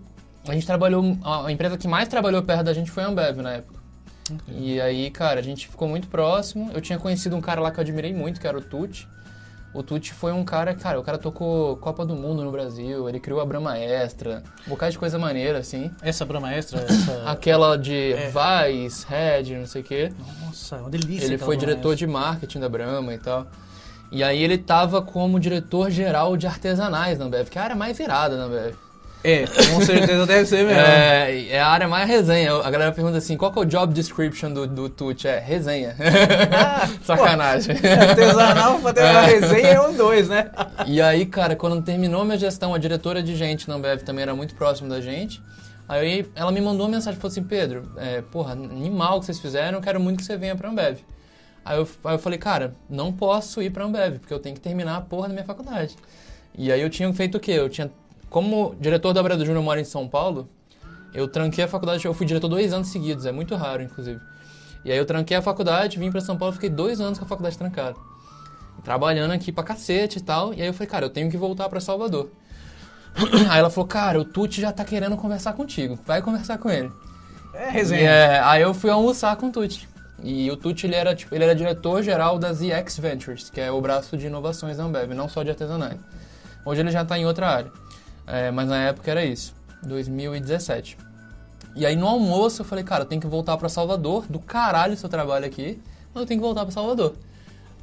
a gente trabalhou, a empresa que mais trabalhou perto da gente foi a Ambev na época. E aí, cara, a gente ficou muito próximo. Eu tinha conhecido um cara lá que eu admirei muito, que era o Tuti. O Tuti foi um cara, cara, o cara tocou Copa do Mundo no Brasil, ele criou a Brahma Extra, um bocado de coisa maneira, assim. Essa Brahma Extra, essa... Aquela de É. Vice, Red, não sei o quê. Nossa, é uma delícia. Ele foi Brahma diretor Extra. de marketing da Brahma e tal. E aí ele tava como diretor-geral de artesanais na Ambev, que é a área mais irada na Ambev. É, com certeza deve ser mesmo. É, é a área mais resenha. A galera pergunta assim, qual que é o job description do, do Tuti? É, resenha. Ah, Sacanagem. pô, Artesanal pra ter uma resenha é um dois, né? E aí, cara, quando terminou a minha gestão, a diretora de gente na Ambev também era muito próxima da gente. Aí ela me mandou uma mensagem falou assim, Pedro, é, porra, animal que vocês fizeram, eu quero muito que você venha pra Ambev. Aí eu, aí eu falei, cara, não posso ir pra Ambev, porque eu tenho que terminar a porra da minha faculdade. E aí eu tinha feito o quê? Eu tinha, como diretor da Brado Júnior mora em São Paulo, eu tranquei a faculdade, eu fui diretor dois anos seguidos, é muito raro, inclusive. E aí eu tranquei a faculdade, vim pra São Paulo, fiquei dois anos com a faculdade trancada. trabalhando aqui pra cacete e tal. E aí eu falei, cara, eu tenho que voltar pra Salvador. Aí ela falou, cara, o Tuti já tá querendo conversar contigo. Vai conversar com ele. É E, resenha. é, aí eu fui almoçar com o Tuti. E o Tuti, ele era, tipo, ele era diretor-geral da ZX Ventures, que é o braço de inovações da Ambev, não só de artesanais. Hoje ele já tá em outra área. É, mas na época era isso, 2017. E aí no almoço eu falei, cara, eu tenho que voltar pra Salvador, do caralho seu trabalho aqui, mas eu tenho que voltar pra Salvador.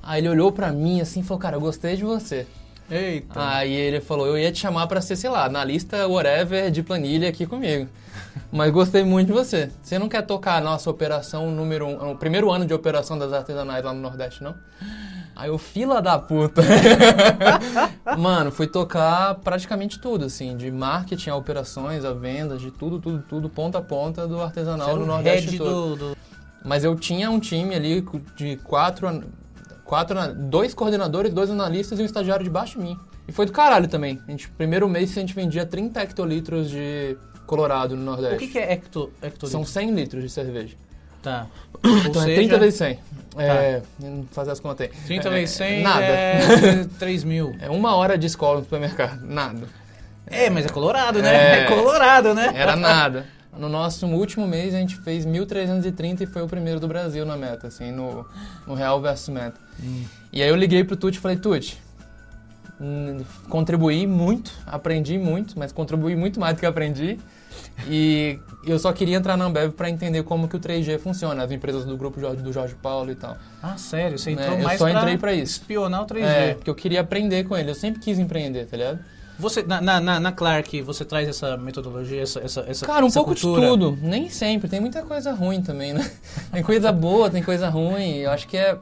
Aí ele olhou pra mim assim e falou, cara, eu gostei de você. Eita. Aí ele falou, eu ia te chamar pra ser, sei lá, analista whatever de planilha aqui comigo. Mas gostei muito de você. Você não quer tocar a nossa operação número um, o primeiro ano de operação das artesanais lá no Nordeste, não? Aí eu, fila da puta. Mano, fui tocar praticamente tudo, assim, de marketing a operações, a vendas, de tudo, tudo, tudo, ponta a ponta do artesanal Você no Nordeste todo. do, do- Mas eu tinha um time ali de quatro, quatro dois coordenadores, dois analistas e um estagiário debaixo de mim. E foi do caralho também. A gente, primeiro mês a gente vendia 30 hectolitros de Colorado no Nordeste. O que, que é hecto, hectolitro? São 100 litros de cerveja. Tá. Ou Então é seja, 30 vezes 100. É, não fazer as contas aí. 30 É, vezes 100 Nada. é 3 mil. É uma hora de escola no supermercado. Nada. É, mas é colorado, né? É, É. colorado, né? Era nada. No nosso último mês a gente fez 1.330 e foi o primeiro do Brasil na meta, assim, no, no Real versus Meta. E aí eu liguei pro Tuti e falei, Tuti, hum, contribuí muito, aprendi muito, mas contribuí muito mais do que aprendi. E eu só queria entrar na Ambev para entender como que o 3G funciona, as empresas do grupo Jorge, do Jorge Paulo e tal. Ah, sério? Você É, entrou eu mais só pra entrei pra isso. espionar o 3G. É, porque eu queria aprender com ele, eu sempre quis empreender, tá ligado? Você, na, na, na- na Clark, você traz essa metodologia, essa, essa, essa Cara, um essa pouco cultura? de tudo. Nem sempre. Tem muita coisa ruim também, né? Tem coisa boa, tem coisa ruim. Eu acho que é.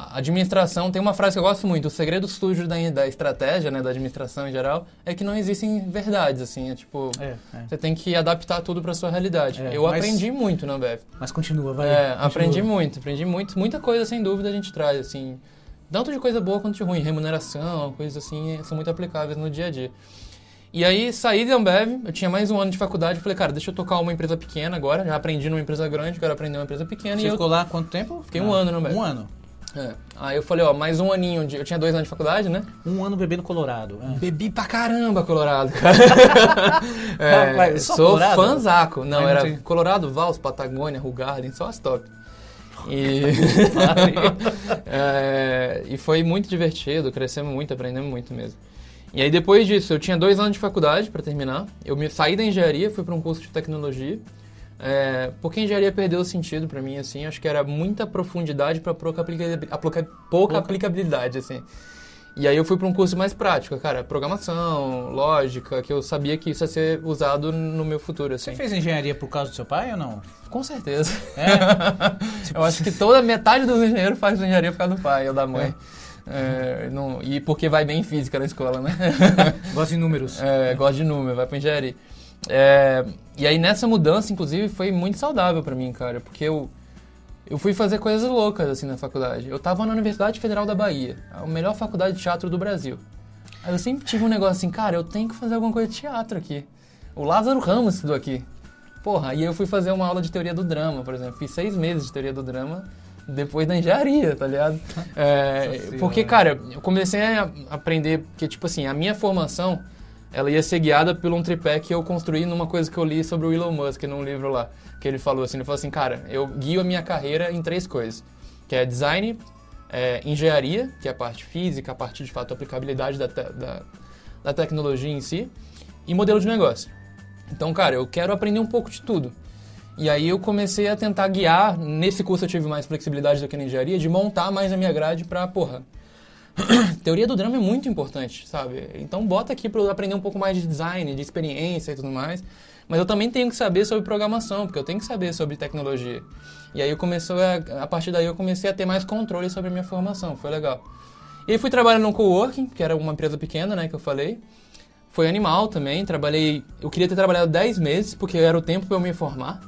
A administração tem uma frase que eu gosto muito. O segredo sujo da, da estratégia, né, da administração em geral, é que não existem verdades, assim. É tipo. É, é. Você tem que adaptar tudo pra sua realidade. É, eu mas- aprendi muito na Ambev. Mas continua, vai. É, continua. aprendi muito, aprendi muito. Muita coisa, sem dúvida, a gente traz, assim. Tanto de coisa boa quanto de ruim. Remuneração, coisas assim, são muito aplicáveis no dia a dia. E aí, saí da Ambev, eu tinha mais um ano de faculdade, falei, cara, deixa eu tocar uma empresa pequena agora, já aprendi numa empresa grande, quero aprender uma empresa pequena. Você e eu, ficou lá quanto tempo? Fiquei um ano no Ambev. Um ano. É. Aí eu falei, ó, mais um aninho, de, eu tinha dois anos de faculdade, né? Um ano bebendo Colorado. é. Bebi pra caramba Colorado, cara. é, Mas sou Colorado? fãzaco. Não, Mas não era tem- Colorado, Vals, Patagônia, Rugarden, só as top. E, É, e foi muito divertido, crescemos muito, aprendemos muito mesmo. E aí depois disso, eu tinha dois anos de faculdade para terminar. Eu me saí da engenharia, fui para um curso de tecnologia. É, porque a engenharia perdeu o sentido para mim, assim. Acho que era muita profundidade para pouca, aplica- pouca aplicabilidade, assim. E aí eu fui para um curso mais prático, cara, programação, lógica, que eu sabia que isso ia ser usado no meu futuro, Você assim. fez engenharia por causa do seu pai ou não? Com certeza. É? Eu acho que toda metade dos engenheiros faz engenharia por causa do pai ou da mãe. É, não- e porque vai bem em física na escola, né? Gosta de números. É, gosta de número, vai pra engenharia. É, e aí nessa mudança, inclusive, foi muito saudável pra mim, cara, porque eu, eu fui fazer coisas loucas, assim, na faculdade. Eu tava na Universidade Federal da Bahia, a melhor faculdade de teatro do Brasil. Aí eu sempre tive um negócio assim, cara, eu tenho que fazer alguma coisa de teatro aqui. O Lázaro Ramos estudou aqui. Porra, e eu fui fazer uma aula de teoria do drama, por exemplo. Fiz seis meses de teoria do drama depois da engenharia, tá ligado? É, porque, cara, eu comecei a aprender, porque, tipo assim, a minha formação, ela ia ser guiada por um tripé que eu construí numa coisa que eu li sobre o Elon Musk, num livro lá, que ele falou assim, ele falou assim, cara, eu guio a minha carreira em três coisas, que é design, é, engenharia, que é a parte física, a parte, de fato, aplicabilidade da, te- da, da tecnologia em si, e modelo de negócio. Então, cara, eu quero aprender um pouco de tudo. E aí eu comecei a tentar guiar, nesse curso eu tive mais flexibilidade do que na engenharia, de montar mais a minha grade pra, porra, teoria do drama é muito importante, sabe? Então bota aqui pra eu aprender um pouco mais de design, de experiência e tudo mais. Mas eu também tenho que saber sobre programação, porque eu tenho que saber sobre tecnologia. E aí eu comecei a, a partir daí eu comecei a ter mais controle sobre a minha formação, foi legal. E aí fui trabalhar no coworking, que era uma empresa pequena, né, que eu falei. Foi animal também, trabalhei, eu queria ter trabalhado 10 meses, porque era o tempo para eu me formar.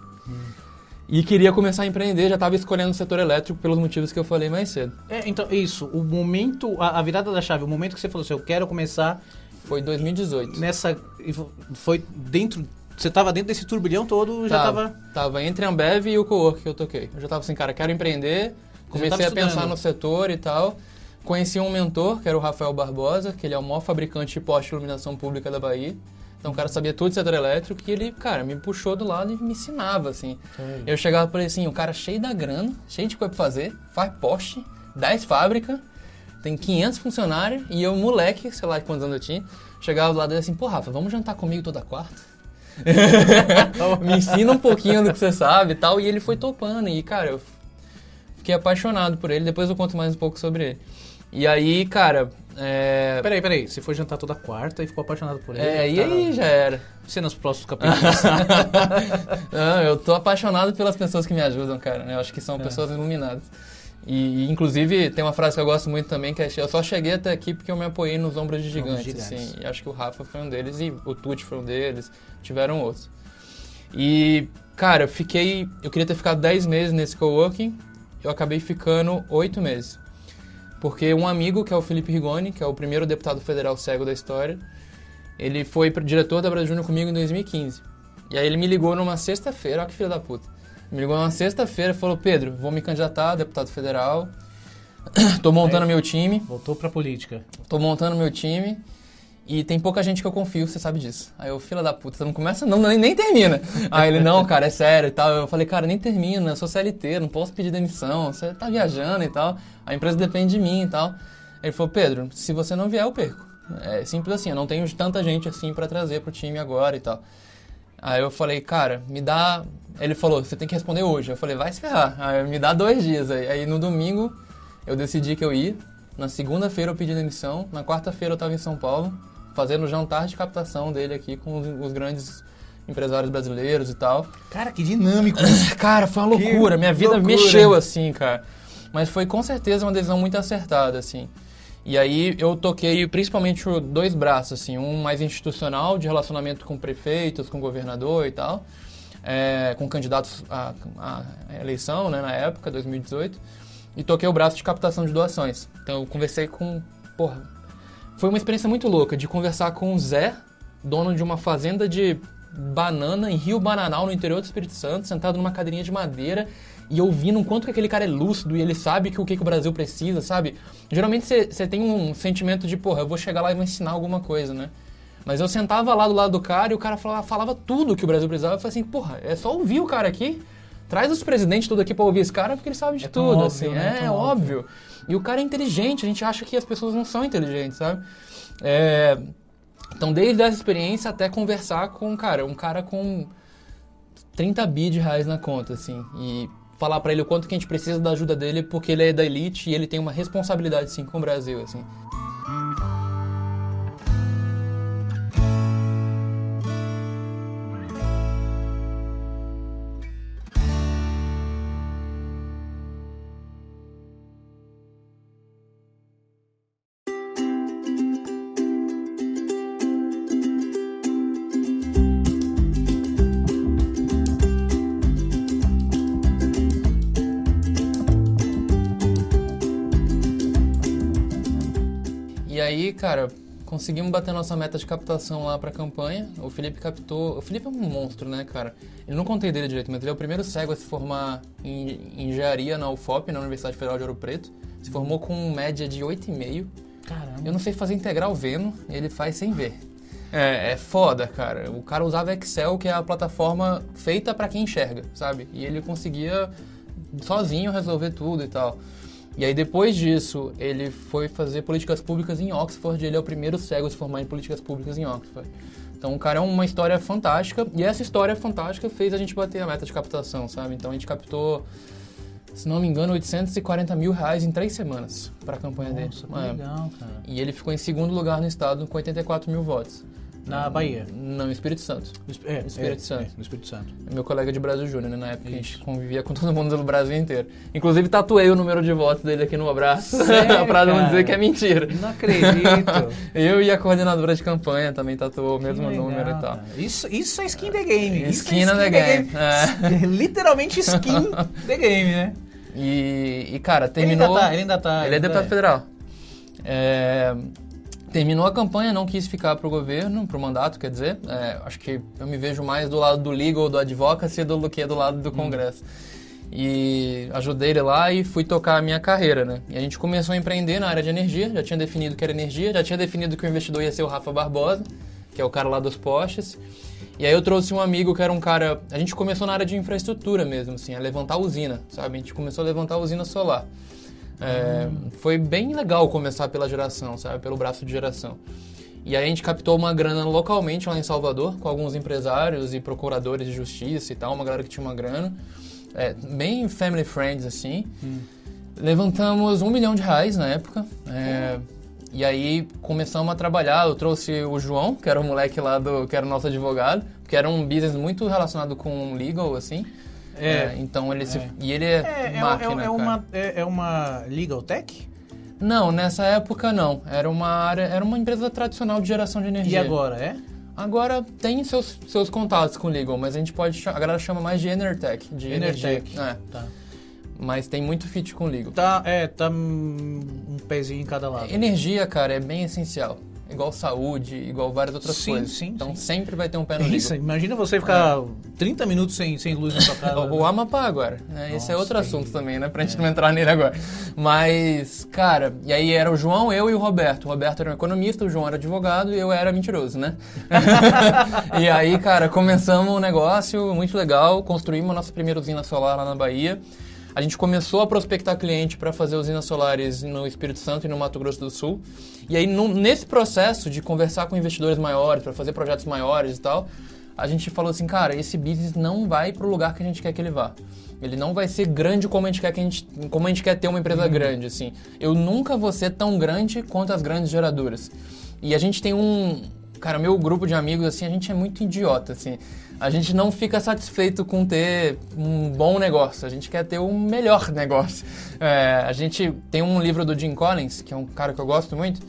E queria começar a empreender, já estava escolhendo o setor elétrico pelos motivos que eu falei mais cedo. É, então, isso, o momento, a, a virada da chave, o momento que você falou assim, eu quero começar Foi 2018. nessa. fo- Foi dentro. Você tava dentro desse turbilhão todo, já tava. Tava entre a Ambev e o Cowork que eu toquei. Eu já tava assim, cara, quero empreender. Comecei a pensar no setor e tal. Conheci um mentor, que era o Rafael Barbosa, que ele é o maior fabricante de poste de iluminação pública da Bahia. Então o cara sabia tudo de setor elétrico e ele, cara, me puxou do lado e me ensinava, assim. Sei. Eu chegava por ele assim, o cara cheio da grana, cheio de coisa pra fazer, faz poste, 10 fábricas, tem 500 funcionários e eu, moleque, sei lá quantos anos eu tinha, chegava do lado dele assim, pô, Rafa, vamos jantar comigo toda quarta? me ensina um pouquinho do que você sabe e tal. E ele foi topando. E, cara, eu fiquei apaixonado por ele. Depois eu conto mais um pouco sobre ele. E aí, cara. É, Peraí, peraí. Você foi jantar toda quarta e ficou apaixonado por ele. é, e Tá aí já era. Cenas próximos capítulos. Não, eu tô apaixonado pelas pessoas que me ajudam, cara. Eu acho que são pessoas iluminadas. E, e, inclusive, tem uma frase que eu gosto muito também, que é eu só cheguei até aqui porque eu me apoiei nos ombros de gigantes, gigantes. assim. E acho que o Rafa foi um deles e o Tuti foi um deles, tiveram outros. E, cara, eu fiquei... Eu queria ter ficado 10 meses nesse coworking, eu acabei ficando 8 meses. Porque um amigo, que é o Felipe Rigoni, que é o primeiro deputado federal cego da história, ele foi diretor da Brasil Júnior comigo em 2015. E aí ele me ligou numa sexta-feira, olha que filho da puta. Me ligou numa sexta-feira e falou, Pedro, vou me candidatar a deputado federal, tô montando meu time, Voltou pra política. tô montando meu time e tem pouca gente que eu confio, você sabe disso. Aí eu, filha da puta, você não começa não, nem, nem termina. Aí ele, não, cara, é sério e tal. Eu falei, cara, nem termina, eu sou CLT, não posso pedir demissão, você tá viajando e tal, a empresa depende de mim e tal. Ele falou, Pedro, se você não vier, eu perco. É simples assim, eu não tenho tanta gente assim pra trazer pro time agora e tal. Aí eu falei, cara, me dá. Ele falou, você tem que responder hoje. Eu falei, vai se ferrar. Aí me dá dois dias. Aí, aí no domingo eu decidi que eu ia. Na segunda-feira eu pedi demissão. Na quarta-feira eu tava em São Paulo, fazendo o jantar de captação dele aqui com os, os grandes empresários brasileiros e tal. Cara, que dinâmico. Cara, foi uma Que loucura. Minha vida loucura. mexeu assim, cara. Mas foi com certeza uma decisão muito acertada, assim. E aí eu toquei principalmente dois braços, assim. Um mais institucional, de relacionamento com prefeitos, com governador e tal. é, com candidatos à, à eleição, né, na época, 2018. E toquei o braço de captação de doações. Então eu conversei com... Porra, foi uma experiência muito louca de conversar com o Zé, dono de uma fazenda de banana em Rio Bananal, no interior do Espírito Santo, sentado numa cadeirinha de madeira e ouvindo o quanto que aquele cara é lúcido e ele sabe que o que, que o Brasil precisa, sabe? Geralmente você tem um sentimento de, porra, eu vou chegar lá e vou ensinar alguma coisa, né? Mas eu sentava lá do lado do cara e o cara falava, falava tudo que o Brasil precisava. Eu falei assim, porra, é só ouvir o cara aqui. Traz os presidentes tudo aqui pra ouvir esse cara porque ele sabe de É tudo, óbvio, assim. né? É, Tão óbvio. E o cara é inteligente, a gente acha que as pessoas não são inteligentes, sabe? É, Então, desde essa experiência até conversar com, cara, um cara com 30 bi de reais na conta, assim. E falar pra ele o quanto que a gente precisa da ajuda dele porque ele é da elite e ele tem uma responsabilidade, sim, com o Brasil, assim. Cara, conseguimos bater nossa meta de captação lá pra campanha. O Felipe captou. O Felipe é um monstro, né, cara? Eu não contei dele direito, mas ele é o primeiro cego a se formar em engenharia na UFOP, na Universidade Federal de Ouro Preto. Se formou com média de 8,5. Caramba. Eu não sei fazer integral vendo, ele faz sem ver. É, é foda, cara. O cara usava Excel, que é a plataforma feita pra quem enxerga, sabe? E ele conseguia sozinho resolver tudo e tal. E aí depois disso, ele foi fazer políticas públicas em Oxford, ele é o primeiro cego a se formar em políticas públicas em Oxford. Então o cara é uma história fantástica, e essa história fantástica fez a gente bater a meta de captação, sabe? Então a gente captou, se não me engano, 840 mil reais em três semanas para a campanha Nossa, dele. É. legal, cara. E ele ficou em segundo lugar no estado com 84 mil votos. Na Bahia. Não, no Espírito Santo. É, Espírito é, Santo. é, no Espírito Santo. Meu colega de Brasil Júnior, né? Na época a gente Isso. convivia com todo mundo do Brasil inteiro. Inclusive tatuei o número de votos dele aqui no abraço. Pra não dizer que é mentira. Não acredito. Eu e a coordenadora de campanha também tatuou o mesmo legal, número e tal. cara. Isso, isso é skin the game. Isso é Esquina the game. É. Literalmente skin the game, né? E, e, cara, Ele terminou. ainda tá, ele ainda tá. Ele é ainda deputado federal. É, terminou a campanha, não quis ficar pro governo, pro mandato, quer dizer. É, acho que eu me vejo mais do lado do legal, do advocacy, do que do lado Hum. do Congresso. E ajudei ele lá e fui tocar a minha carreira, né? E a gente começou a empreender na área de energia, já tinha definido que era energia, já tinha definido que o investidor ia ser o Rafa Barbosa, que é o cara lá dos postes. E aí eu trouxe um amigo que era um cara. A gente começou na área de infraestrutura mesmo, assim, a levantar usina, sabe? A gente começou a levantar usina solar. É, Foi bem legal começar pela geração, sabe? Pelo braço de geração. E aí a gente captou uma grana localmente lá em Salvador, com alguns empresários e procuradores de justiça e tal, uma galera que tinha uma grana. É, bem family friends, assim. Levantamos um milhão de reais na época. é, e aí começamos a trabalhar. Eu trouxe o João, que era o moleque lá do. que era o nosso advogado, que era um business muito relacionado com legal, assim. É. então ele se. É. E ele é, É, é, máquina, é, é cara. uma, é, é uma legal tech? Não, nessa época não. Era uma área. Era uma empresa tradicional de geração de E energia. agora, é? Agora tem seus, seus contatos com o Legal, mas a gente pode. A galera chama mais de Enertech. De Enertech. É, Tá. mas tem muito fit com o Legal. Tá, é, tá um pezinho em cada lado. Energia, cara, é bem essencial. Igual saúde, igual várias outras Sim, coisas. sim, então sim. sempre vai ter um pé no Isso, imagina você ficar 30 minutos sem, sem luz na sua casa. O, Amapá agora, né? Esse é Nossa, outro aí- assunto também, né? Pra gente não entrar nele agora. Mas, cara, e aí era o João, eu e o Roberto. O Roberto era um economista, o João era advogado e eu era mentiroso, né? e aí, cara, começamos um negócio muito legal, construímos a nossa primeira usina solar lá na Bahia. A gente começou a prospectar cliente para fazer usinas solares no Espírito Santo e no Mato Grosso do Sul. E aí, num- nesse processo de conversar com investidores maiores, para fazer projetos maiores e tal, a gente falou assim, cara, esse business não vai para o lugar que a gente quer que ele vá. Ele não vai ser grande como a gente quer que a gente, como a gente quer ter uma empresa grande, assim. Eu nunca vou ser tão grande quanto as grandes geradoras. E a gente tem um, cara, meu grupo de amigos assim, a gente é muito idiota, assim. A gente não fica satisfeito com ter um bom negócio, a gente quer ter um melhor negócio. É, a gente tem um livro do Jim Collins, que é um cara que eu gosto muito,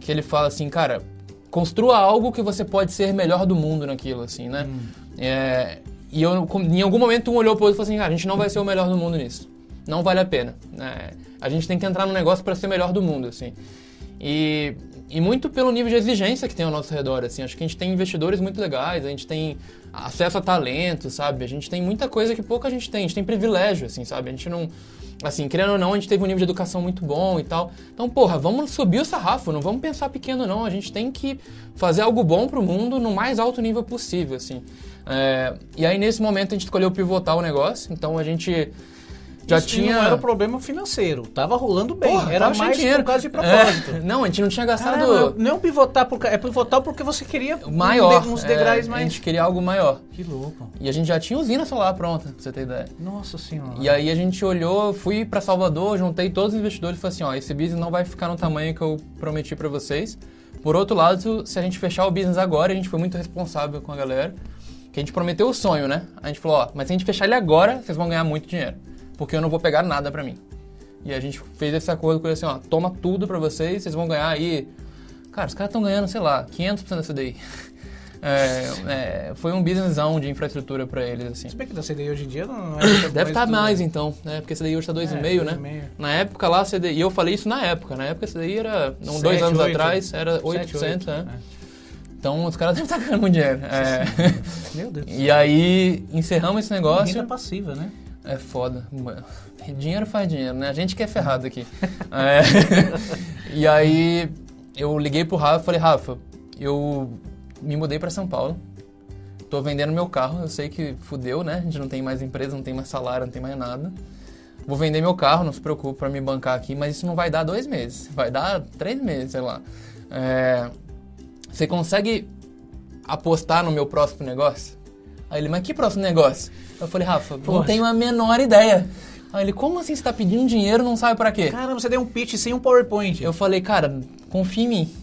que ele fala assim, cara, construa algo que você pode ser melhor do mundo naquilo, assim, né? É, e eu, em algum momento, um olhou pro outro e falou assim, cara, a gente não vai ser o melhor do mundo nisso. Não vale a pena. É, a gente tem que entrar no negócio para ser o melhor do mundo, assim. E, e muito pelo nível de exigência que tem ao nosso redor, assim. Acho que a gente tem investidores muito legais, a gente tem acesso a talento, sabe? A gente tem muita coisa que pouca gente tem. A gente tem privilégio, assim, sabe? A gente não... Assim, querendo ou não, a gente teve um nível de educação muito bom e tal. Então, porra, vamos subir o sarrafo, não vamos pensar pequeno, não. A gente tem que fazer algo bom pro mundo no mais alto nível possível, assim. É, e aí, nesse momento, a gente escolheu pivotar o negócio. Então, a gente já Isso tinha... não era o problema financeiro. Tava rolando bem. Porra, era mais dinheiro. por causa de propósito. É, não, a gente não tinha gastado... Caramba, não é um pivotar por, é pivotar porque você queria um maior. uns é, degraus A mais. gente queria algo maior. Que louco. E a gente já tinha usina solar pronta, pra você ter ideia. Nossa senhora. E aí a gente olhou, fui pra Salvador, juntei todos os investidores e falei assim, ó, esse business não vai ficar no tamanho que eu prometi pra vocês. Por outro lado, se a gente fechar o business agora, a gente foi muito responsável com a galera, que a gente prometeu o sonho, né? A gente falou, ó, mas se a gente fechar ele agora, vocês vão ganhar muito dinheiro, porque eu não vou pegar nada pra mim. E a gente fez esse acordo com ele assim, ó, toma tudo pra vocês, vocês vão ganhar aí... Cara, os caras estão ganhando, sei lá, 500% da CDI. É, é, foi um businesszão de infraestrutura pra eles, assim. Se bem que da CDI hoje em dia não é Deve estar coisa, mais então, né? Porque CDI hoje tá 2,5, É, né? 2,5. Na época lá, CDI, e eu falei isso na época, na época CDI era, não, dois Sete, anos oito. atrás, era 8%, Sete, oito, né? é. Então os caras devem estar ganhando muito dinheiro. É. Meu Deus. E aí, encerramos esse negócio. Renda passiva, né? É foda. Dinheiro faz dinheiro, né? A gente que é ferrado aqui. É. E aí, eu liguei pro Rafa e falei, Rafa, eu me mudei pra São Paulo. Tô vendendo meu carro, eu sei que fudeu, né? A gente não tem mais empresa, não tem mais salário, não tem mais nada. Vou vender meu carro, não se preocupe pra me bancar aqui, mas isso não vai dar dois meses. Vai dar três meses, sei lá. É, Você consegue apostar no meu próximo negócio? Aí ele, mas que próximo negócio? Eu falei, Rafa, não Poxa. tenho a menor ideia. Aí ele, como assim você tá pedindo dinheiro e não sabe pra quê? Caramba, você deu um pitch sem um PowerPoint. Eu falei, cara, confia em mim.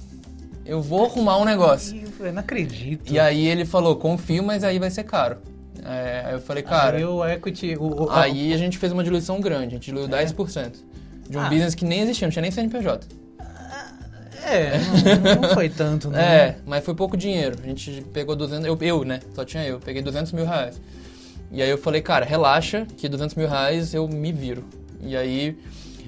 Eu vou arrumar um negócio. Eu não acredito. E aí ele falou, confio, mas aí vai ser caro. É, aí eu falei, cara. Aí o equity. O, o- Aí a gente fez uma diluição grande, a gente diluiu 10%. De um Ah. business que nem existia, não tinha nem CNPJ. É, não, não foi tanto, né? É, mas foi pouco dinheiro. A gente pegou 200, eu, eu, né? Só tinha eu, peguei 200 mil reais. E aí eu falei, cara, relaxa, que 200 mil reais eu me viro. E aí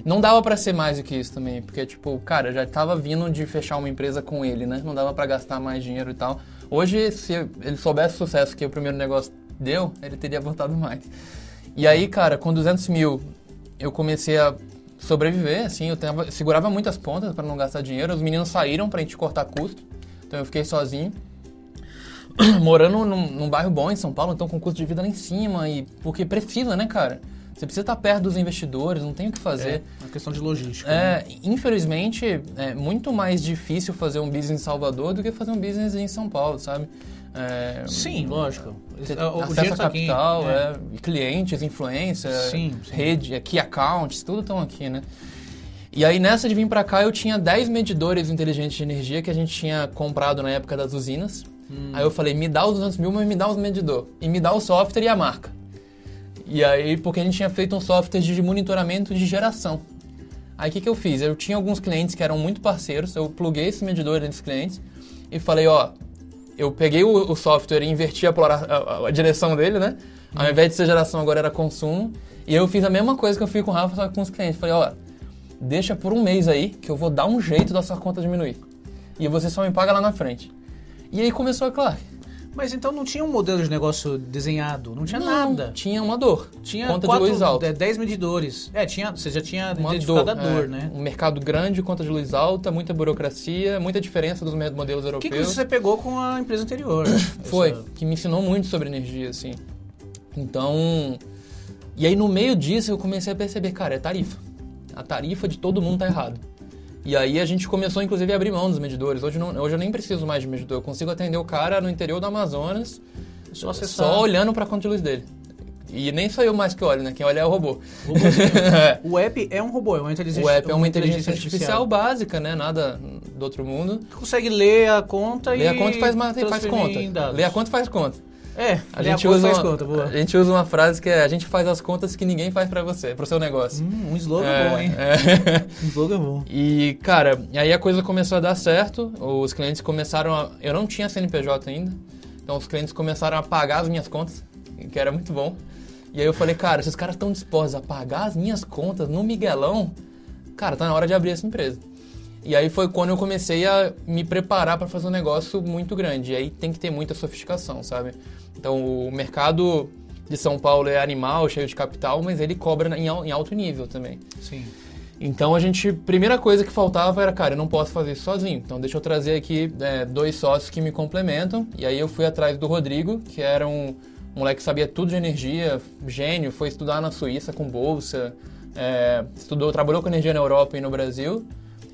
não dava pra ser mais do que isso também, porque tipo, cara, já tava vindo de fechar uma empresa com ele, né? Não dava pra gastar mais dinheiro e tal. Hoje, se ele soubesse o sucesso que o primeiro negócio deu, ele teria voltado mais. E aí, cara, com 200 mil, eu comecei a sobreviver, assim, eu tava, segurava muitas pontas para não gastar dinheiro. Os meninos saíram pra gente cortar custo, então eu fiquei sozinho. Morando num, num bairro bom em São Paulo, então com custo de vida lá em cima, e porque precisa, né, cara? Você precisa estar perto dos investidores, não tem o que fazer. É uma questão de logística. É, né? infelizmente, é muito mais difícil fazer um business em Salvador do que fazer um business em São Paulo, sabe? É, Sim, lógico. ter O acesso tá aqui, capital, é. é, clientes, influência, Sim, sim. rede, key accounts, tudo estão aqui, né? E aí nessa de vir pra cá eu tinha 10 medidores inteligentes de energia que a gente tinha comprado na época das usinas. Hum. Aí eu falei, me dá os 200 mil, mas me dá os medidor. E me dá o software e a marca. E aí, porque a gente tinha feito um software de monitoramento de geração. Aí o que, que eu fiz? Eu tinha alguns clientes que eram muito parceiros, eu pluguei esse medidor nesses clientes e falei, ó, eu peguei o, o software e inverti a, a- a- direção dele, né? Ao invés de ser geração, agora era consumo. E eu fiz a mesma coisa que eu fiz com o Rafa, só que com os clientes. Falei, ó, deixa por um mês aí que eu vou dar um jeito da sua conta diminuir. E você só me paga lá na frente. E aí começou a Clark. Mas então não tinha um modelo de negócio desenhado, não tinha Não, nada. Tinha uma dor. Tinha conta quatro, de luz alta. é, 10 medidores. É, tinha, você já tinha Uma identificado dor, a dor, é. né? Um mercado grande, conta de luz alta, muita burocracia, muita diferença dos modelos O que, europeus. que você pegou com a empresa anterior? Foi, Essa- que me ensinou muito sobre energia, assim. Então. E aí no meio disso eu comecei a perceber, cara, é tarifa. A tarifa de todo mundo tá errado. E aí a gente começou, inclusive, a abrir mão dos medidores. Hoje, não, hoje eu nem preciso mais de medidor. Eu consigo atender o cara no interior do Amazonas Só só olhando pra conta de luz dele. E nem sou eu mais que olho, né? Quem olha é o robô. O app é um robô, é uma inteligência O app é uma inteligência artificial básica, né? Nada do outro mundo. Consegue ler a conta Lê e a conta e faz, faz conta. dados. Lê a conta e faz conta. É, A lê gente, a usa uma, conta, boa. a gente usa uma frase que é a gente faz as contas que ninguém faz pra você, pro seu negócio. Hum, um slogan É, bom, hein? é. Um slogan bom. E, cara, aí a coisa começou a dar certo, os clientes começaram a... Eu não tinha CNPJ ainda, então os clientes começaram a pagar as minhas contas, que era muito bom. E aí eu falei, cara, se os caras estão dispostos a pagar as minhas contas no Miguelão, cara, tá na hora de abrir essa empresa. E aí foi quando eu comecei a me preparar para fazer um negócio muito grande. E aí tem que ter muita sofisticação, sabe? Então o mercado de São Paulo é animal, cheio de capital, mas ele cobra em al- em alto nível também. Sim. Então a gente, primeira coisa que faltava era, cara, eu não posso fazer isso sozinho. Então deixa eu trazer aqui é, dois sócios que me complementam. E aí eu fui atrás do Rodrigo, que era um moleque que sabia tudo de energia, gênio, foi estudar na Suíça com bolsa, é, estudou, trabalhou com energia na Europa e no Brasil.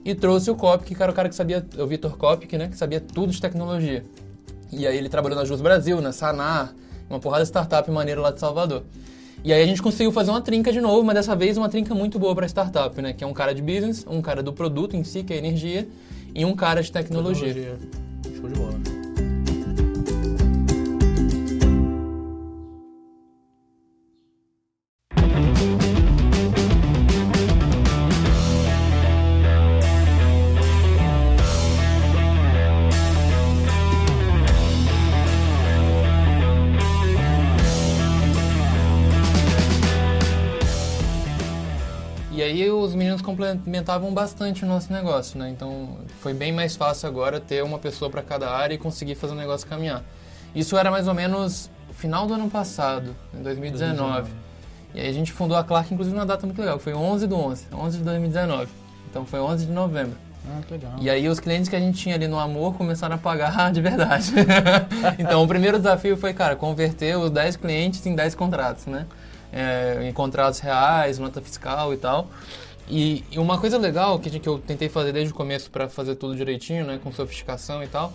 E trouxe o Kopic, que era o cara que sabia, o Vitor Kopic, né, que sabia tudo de tecnologia. E aí ele trabalhou na Jus Brasil, na Sanar, uma porrada de startup maneira lá de Salvador. E aí a gente conseguiu fazer uma trinca de novo, mas dessa vez uma trinca muito boa para startup, né? Que é um cara de business, um cara do produto em si, que é energia, e um cara de tecnologia. Show de bola. Complementavam bastante o nosso negócio, né? Então foi bem mais fácil agora ter uma pessoa para cada área e conseguir fazer o negócio caminhar. Isso era mais ou menos final do ano passado, em 2019. E aí a gente fundou a Clark, inclusive, numa data muito legal, que foi 11 do 11, 11 de 2019. Então foi 11 de novembro. Ah, que legal. E aí os clientes que a gente tinha ali no Amor começaram a pagar de verdade. então o primeiro desafio foi, cara, converter os 10 clientes em 10 contratos, né? É, em contratos reais, nota fiscal e tal. E, e uma coisa legal que, que eu tentei fazer desde o começo para fazer tudo direitinho, né, com sofisticação e tal,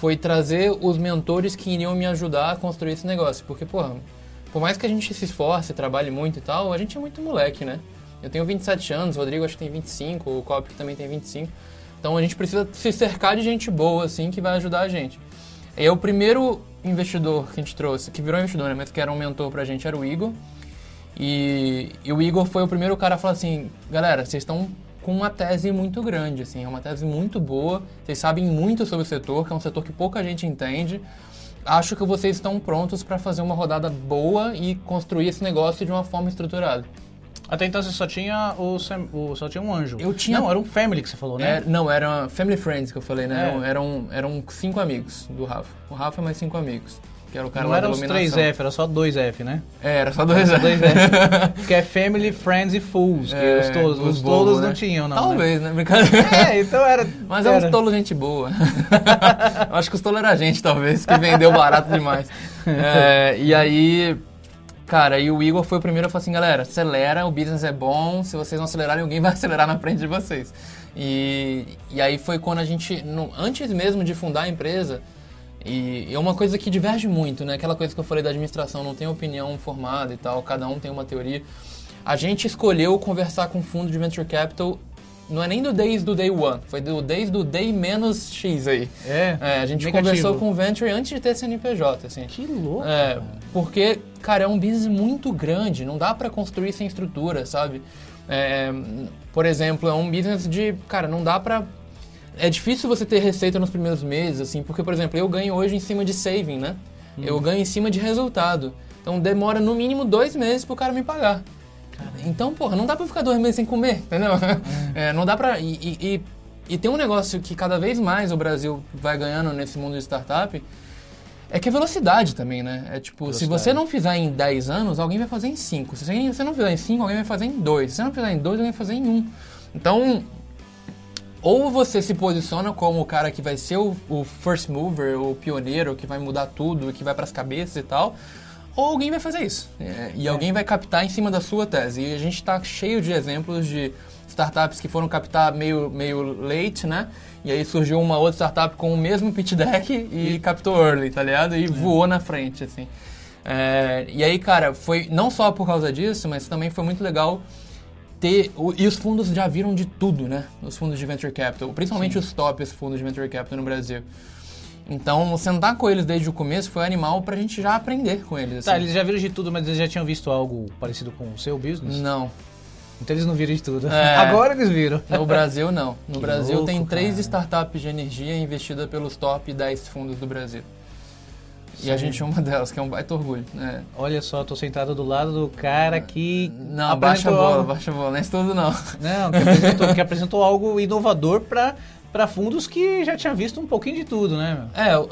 foi trazer os mentores que iriam me ajudar a construir esse negócio. Porque, porra, por mais que a gente se esforce, trabalhe muito e tal, a gente é muito moleque, né? Eu tenho 27 anos, o Rodrigo acho que tem 25, o Copic também tem 25. Então a gente precisa se cercar de gente boa, assim, que vai ajudar a gente. E aí, o primeiro investidor que a gente trouxe, que virou investidor, né, mas que era um mentor pra gente, era o Igor. E, e o Igor foi o primeiro cara a falar assim, galera, vocês estão com uma tese muito grande, assim, é uma tese muito boa, vocês sabem muito sobre o setor, que é um setor que pouca gente entende. Acho que vocês estão prontos para fazer uma rodada boa e construir esse negócio de uma forma estruturada. Até então você só tinha o, o- só tinha um anjo. Eu tinha- Não, era um family que você falou, né? É, não, era Family Friends que eu falei, né? É. Eram, eram, eram cinco amigos do Rafa. O Rafa é mais cinco amigos. Que era o cara Não era da os iluminação. 3F, era só 2F, né? É, era só dois Só F. 2F. que é Family, Friends e Fools. É, os tolos, os tolos né? não tinham, não. né? Talvez, né? Brincadeira. É, então era. Mas é era. uns tolos gente boa. Eu acho que os tolos era a gente, talvez, que vendeu barato demais. É, e aí, cara, e o Igor foi o primeiro a falar assim, galera, acelera, o business é bom, se vocês não acelerarem, alguém vai acelerar na frente de vocês. E, e aí foi quando a gente, no- antes mesmo de fundar a empresa, e é uma coisa que diverge muito, né? Aquela coisa que eu falei da administração, não tem opinião formada e tal, cada um tem uma teoria. A gente escolheu conversar com o fundo de venture capital, não é nem do desde o day one, foi do desde o day menos X aí. É, É, a gente negativo. conversou com o venture antes de ter CNPJ, assim. Que louco. É, porque, cara, é um business muito grande, não dá pra construir sem estrutura, sabe? É, por exemplo, é um business de, cara, não dá pra... É difícil você ter receita nos primeiros meses, assim, porque, por exemplo, eu ganho hoje em cima de saving, né? Eu ganho em cima de resultado. Então demora no mínimo dois meses pro cara me pagar. Então, porra, não dá pra ficar dois meses sem comer, entendeu? É, não dá pra. E, e, e- e tem um negócio que cada vez mais o Brasil vai ganhando nesse mundo de startup. É que é velocidade também, né? É tipo, se Velocidade. você não fizer em 10 anos, alguém vai fazer em 5. Se você você não fizer em 5, alguém vai fazer em 2. Se você não fizer em 2, alguém vai fazer em 1. Um. Então, ou você se posiciona como o cara que vai ser o, o first mover, o pioneiro, que vai mudar tudo, que vai pras cabeças e tal, ou alguém vai fazer isso. É, e alguém vai captar em cima da sua tese. E a gente está cheio de exemplos de startups que foram captar meio, meio late, né? E aí surgiu uma outra startup com o mesmo pitch deck e, captou early, tá ligado? E voou na frente, assim. É, e aí, cara, foi não só por causa disso, mas também foi muito legal ter. e os fundos já viram de tudo, né? Os fundos de venture capital, principalmente os tops fundos de venture capital no Brasil. Então, sentar com eles desde o começo foi animal pra gente já aprender com eles. Tá, assim. eles já viram de tudo, mas eles já tinham visto algo parecido com o seu business? Não. Então eles não viram de tudo. É. Agora eles viram. No Brasil, não. No Que Brasil louco, tem três cara. startups de energia investidas pelos top 10 fundos do Brasil. E a Sim. gente é uma delas, que é um baita orgulho. né? Olha só, tô sentado do lado do cara que. Não, baixa a bola, algo- baixa a bola. Não é tudo, não. Não, que apresentou, que apresentou algo inovador pra, pra fundos que já tinha visto um pouquinho de tudo, né? É, o-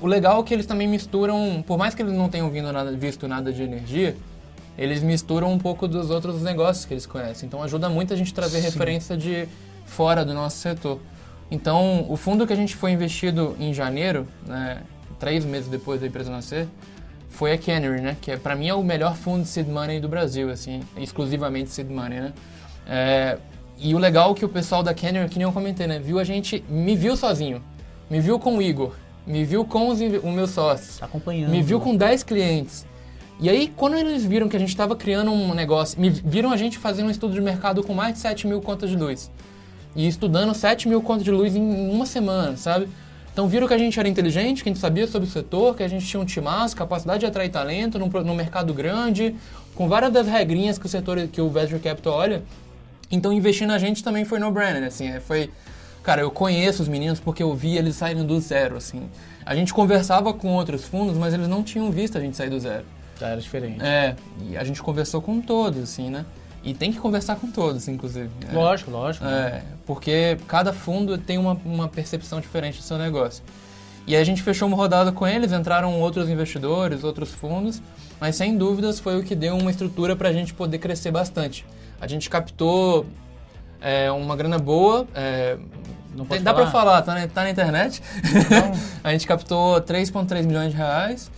o legal é que eles também misturam, por mais que eles não tenham nada- visto nada de energia, eles misturam um pouco dos outros negócios que eles conhecem. Então ajuda muito a gente trazer Sim. referência de fora do nosso setor. Então, o fundo que a gente foi investido em janeiro, né, três meses depois da empresa nascer, foi a Canary, né? Que é, pra mim é o melhor fundo de seed money do Brasil, assim, exclusivamente seed money, né? É, e o legal é que o pessoal da Canary, que nem eu comentei, né? Viu a gente, me viu sozinho, me viu com o Igor, me viu com os, os meus sócios, Tá acompanhando. me viu com 10 clientes. E aí, quando eles viram que a gente estava criando um negócio, me viram a gente fazendo um estudo de mercado com mais de 7 mil contas de luz. E estudando 7 mil contas de luz em uma semana, sabe? Então viram que a gente era inteligente, que a gente sabia sobre o setor, que a gente tinha um timaço, capacidade de atrair talento num, num mercado grande, com várias das regrinhas que o setor, que o Venture Capital olha. Então investir na gente também foi no-brainer, assim, é, foi... Cara, eu conheço os meninos porque eu vi eles saindo do zero, assim. A gente conversava com outros fundos, mas eles não tinham visto a gente sair do zero. Tá, era diferente. É, e a gente conversou com todos, assim, né? E tem que conversar com todos, inclusive. É. Lógico, lógico. É, porque cada fundo tem uma, uma percepção diferente do seu negócio. E a gente fechou uma rodada com eles, entraram outros investidores, outros fundos, mas sem dúvidas foi o que deu uma estrutura para a gente poder crescer bastante. A gente captou é, uma grana boa, é, Não tem- dá para falar, tá na, tá na internet. A gente captou 3,3 milhões de reais.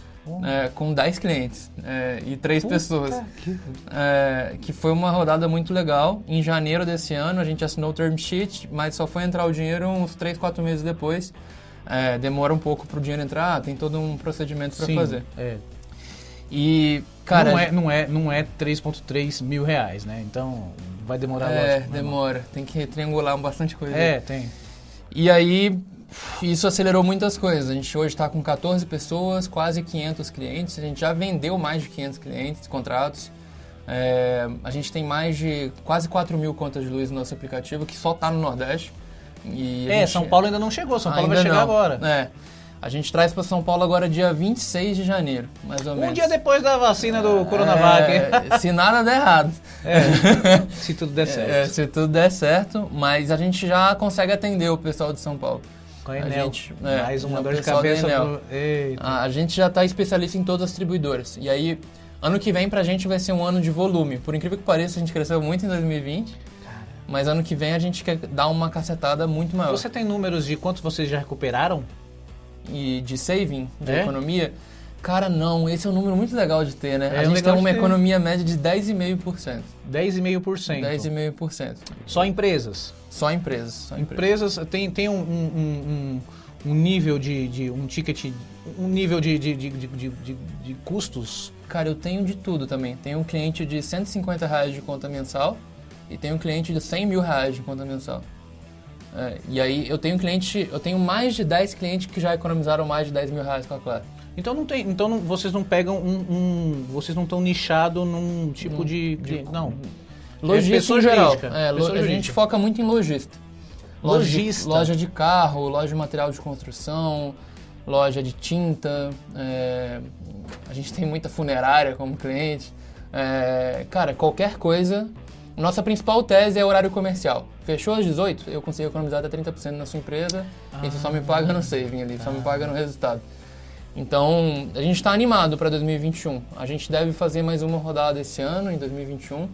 É, com 10 clientes é, e 3 Puta pessoas. que- É, que foi uma rodada muito legal. Em janeiro desse ano a gente assinou o term sheet, mas só foi entrar o dinheiro uns 3, 4 meses depois. É, demora um pouco para o dinheiro entrar, tem todo um procedimento para fazer. É. E, cara, não, é, não, é, não é 3,3 mil reais, né? Então vai demorar é, lógico, né, demora, tem que triangular bastante coisa. É, tem. E aí, isso acelerou muitas coisas. A gente hoje está com 14 pessoas, quase 500 clientes. A gente já vendeu mais de 500 clientes, contratos. É, a gente tem mais de quase 4 mil contas de luz no nosso aplicativo, que só está no Nordeste. E É, gente- São Paulo ainda não chegou, São Paulo ainda vai chegar não. agora. É. A gente traz para São Paulo agora dia 26 de janeiro, mais ou Um menos. dia depois da vacina do Coronavac. É, se nada der errado. É, se tudo der É, certo. se tudo der certo, mas a gente já consegue atender o pessoal de São Paulo. Com a A Enel. gente- é, Mais uma dor de cabeça pro... A, a gente já está especialista em todas as distribuidoras. E aí, ano que vem pra gente vai ser um ano de volume. Por incrível que pareça, a gente cresceu muito em 2020. Mas ano que vem a gente quer dar uma cacetada muito maior. Você tem números de quantos vocês já recuperaram? E de saving, de É? economia, cara, não. Esse é um número muito legal de ter, né? É a gente tem uma economia média de 10,5%. 10,5%. 10,5%. Só empresas. Só empresas. Só empresas. Empresas tem, tem um, um, um, um nível de, de- um ticket, um nível de, de, de, custos. Cara, eu tenho de tudo também. Tenho um cliente de 150 reais de conta mensal e tenho um cliente de 100 mil reais de conta mensal. É, e aí eu tenho um cliente, eu tenho mais de 10 clientes que já economizaram mais de 10 mil reais com a Claro. Então não tem, então não- vocês não pegam um, vocês não estão nichados num tipo de, de- de- não. Logística pessoa em geral. jurídica, É, lo- a gente foca muito em lojista. Lojista. loja de carro, loja de material de construção, loja de tinta. é, a gente tem muita funerária como cliente. É, cara, qualquer coisa. Nossa principal tese é horário comercial. Fechou às 18, eu consigo economizar até 30% na sua empresa e você só me paga no saving ali, só me paga no resultado. Então, a gente está animado para 2021. A gente deve fazer mais uma rodada esse ano, em 2021.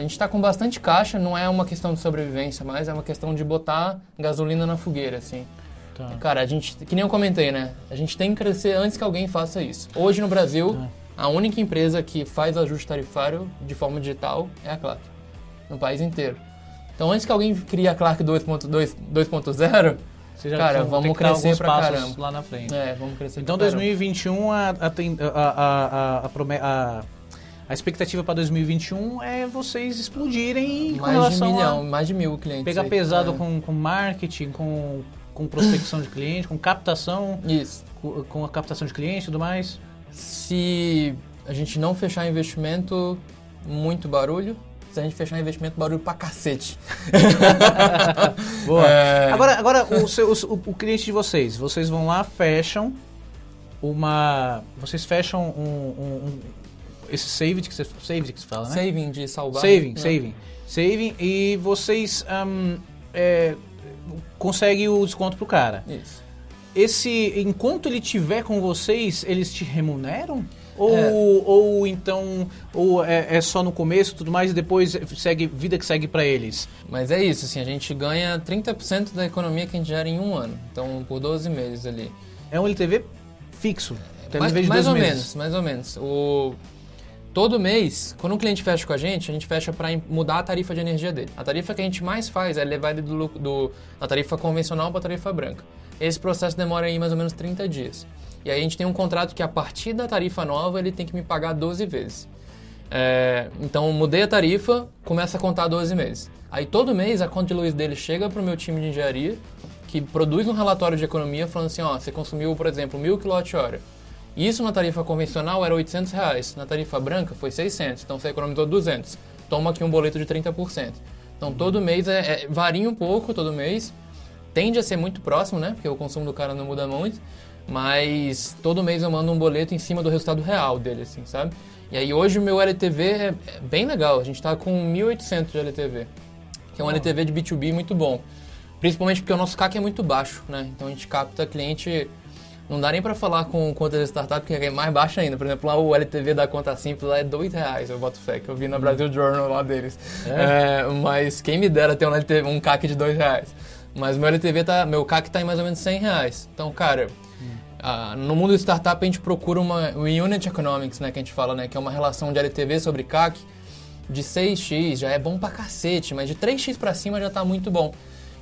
A gente está com bastante caixa, não é uma questão de sobrevivência, mas é uma questão de botar gasolina na fogueira, assim. Tá. Cara, a gente, que nem eu comentei, né? A gente tem que crescer antes que alguém faça isso. Hoje no Brasil, a única empresa que faz ajuste tarifário de forma digital é a Clark, no país inteiro. Então, antes que alguém crie a Clark 2.2 2.0, Vocês já Cara, vamos crescer pra caramba. lá na frente. é, vamos crescer Então pra caramba. 2021 a a, a, a, a, expectativa para 2021 é vocês explodirem com mais de relação milhão, a mais de mil clientes. pegar aí. pesado É. com, com marketing, com, com prospecção de cliente, com captação, Isso. com, com a captação de cliente e tudo mais. Se a gente não fechar investimento, muito barulho. Se a gente fechar investimento, barulho pra cacete. Boa. É. Agora, agora o, seu, o, o cliente de vocês, vocês vão lá, fecham uma. Vocês fecham um- um- esse saving que você, saving que você fala, né? Saving de salvar. Saving, né? saving. Saving e vocês ahn, é, conseguem o desconto pro cara. Isso. Esse, enquanto ele tiver com vocês, eles te remuneram? Ou, É. ou então, ou é, é só no começo e tudo mais e depois segue vida que segue pra eles? Mas é isso, assim, a gente ganha 30% da economia que a gente gera em um ano. Então, por 12 meses ali. É um LTV fixo. mais de mais 12 ou meses. menos, mais ou menos. O... Todo mês, quando um cliente fecha com a gente, a gente fecha para mudar a tarifa de energia dele. A tarifa que a gente mais faz é levar ele do, do, da tarifa convencional para a tarifa branca. Esse processo demora aí mais ou menos 30 dias. E aí a gente tem um contrato que a partir da tarifa nova ele tem que me pagar 12 vezes. É, então mudei a tarifa, começa a contar 12 meses. Aí todo mês a conta de luz dele chega para o meu time de engenharia, que produz um relatório de economia falando assim, ó, você consumiu, por exemplo, 1000 kWh. Isso na tarifa convencional era 800 reais, na tarifa branca foi 600, então você economizou 200. Toma aqui um boleto de 30%. Então todo mês é, é- varia um pouco todo mês, tende a ser muito próximo, né? Porque o consumo do cara não muda muito, mas todo mês eu mando um boleto em cima do resultado real dele, assim, sabe? E aí hoje o meu LTV é, é bem legal, a gente tá com 1.800 de LTV, que é um LTV de B2B muito bom. Principalmente porque o nosso CAC é muito baixo, né? Então a gente capta cliente. Não dá nem pra falar com conta de startup que é mais baixo ainda. Por exemplo, lá o LTV da conta simples lá é dois reais, eu boto fé, que eu vi na Brasil Journal lá deles. É, mas quem me dera ter um, LTV, um CAC de dois reais. Mas meu LTV tá. Meu CAC tá em mais ou menos 100 reais. Então, cara. ah, no mundo de startup a gente procura uma o unit economics, né, que a gente fala, né, que é uma relação de LTV sobre CAC de 6x já é bom pra cacete, mas de 3x pra cima já tá muito bom.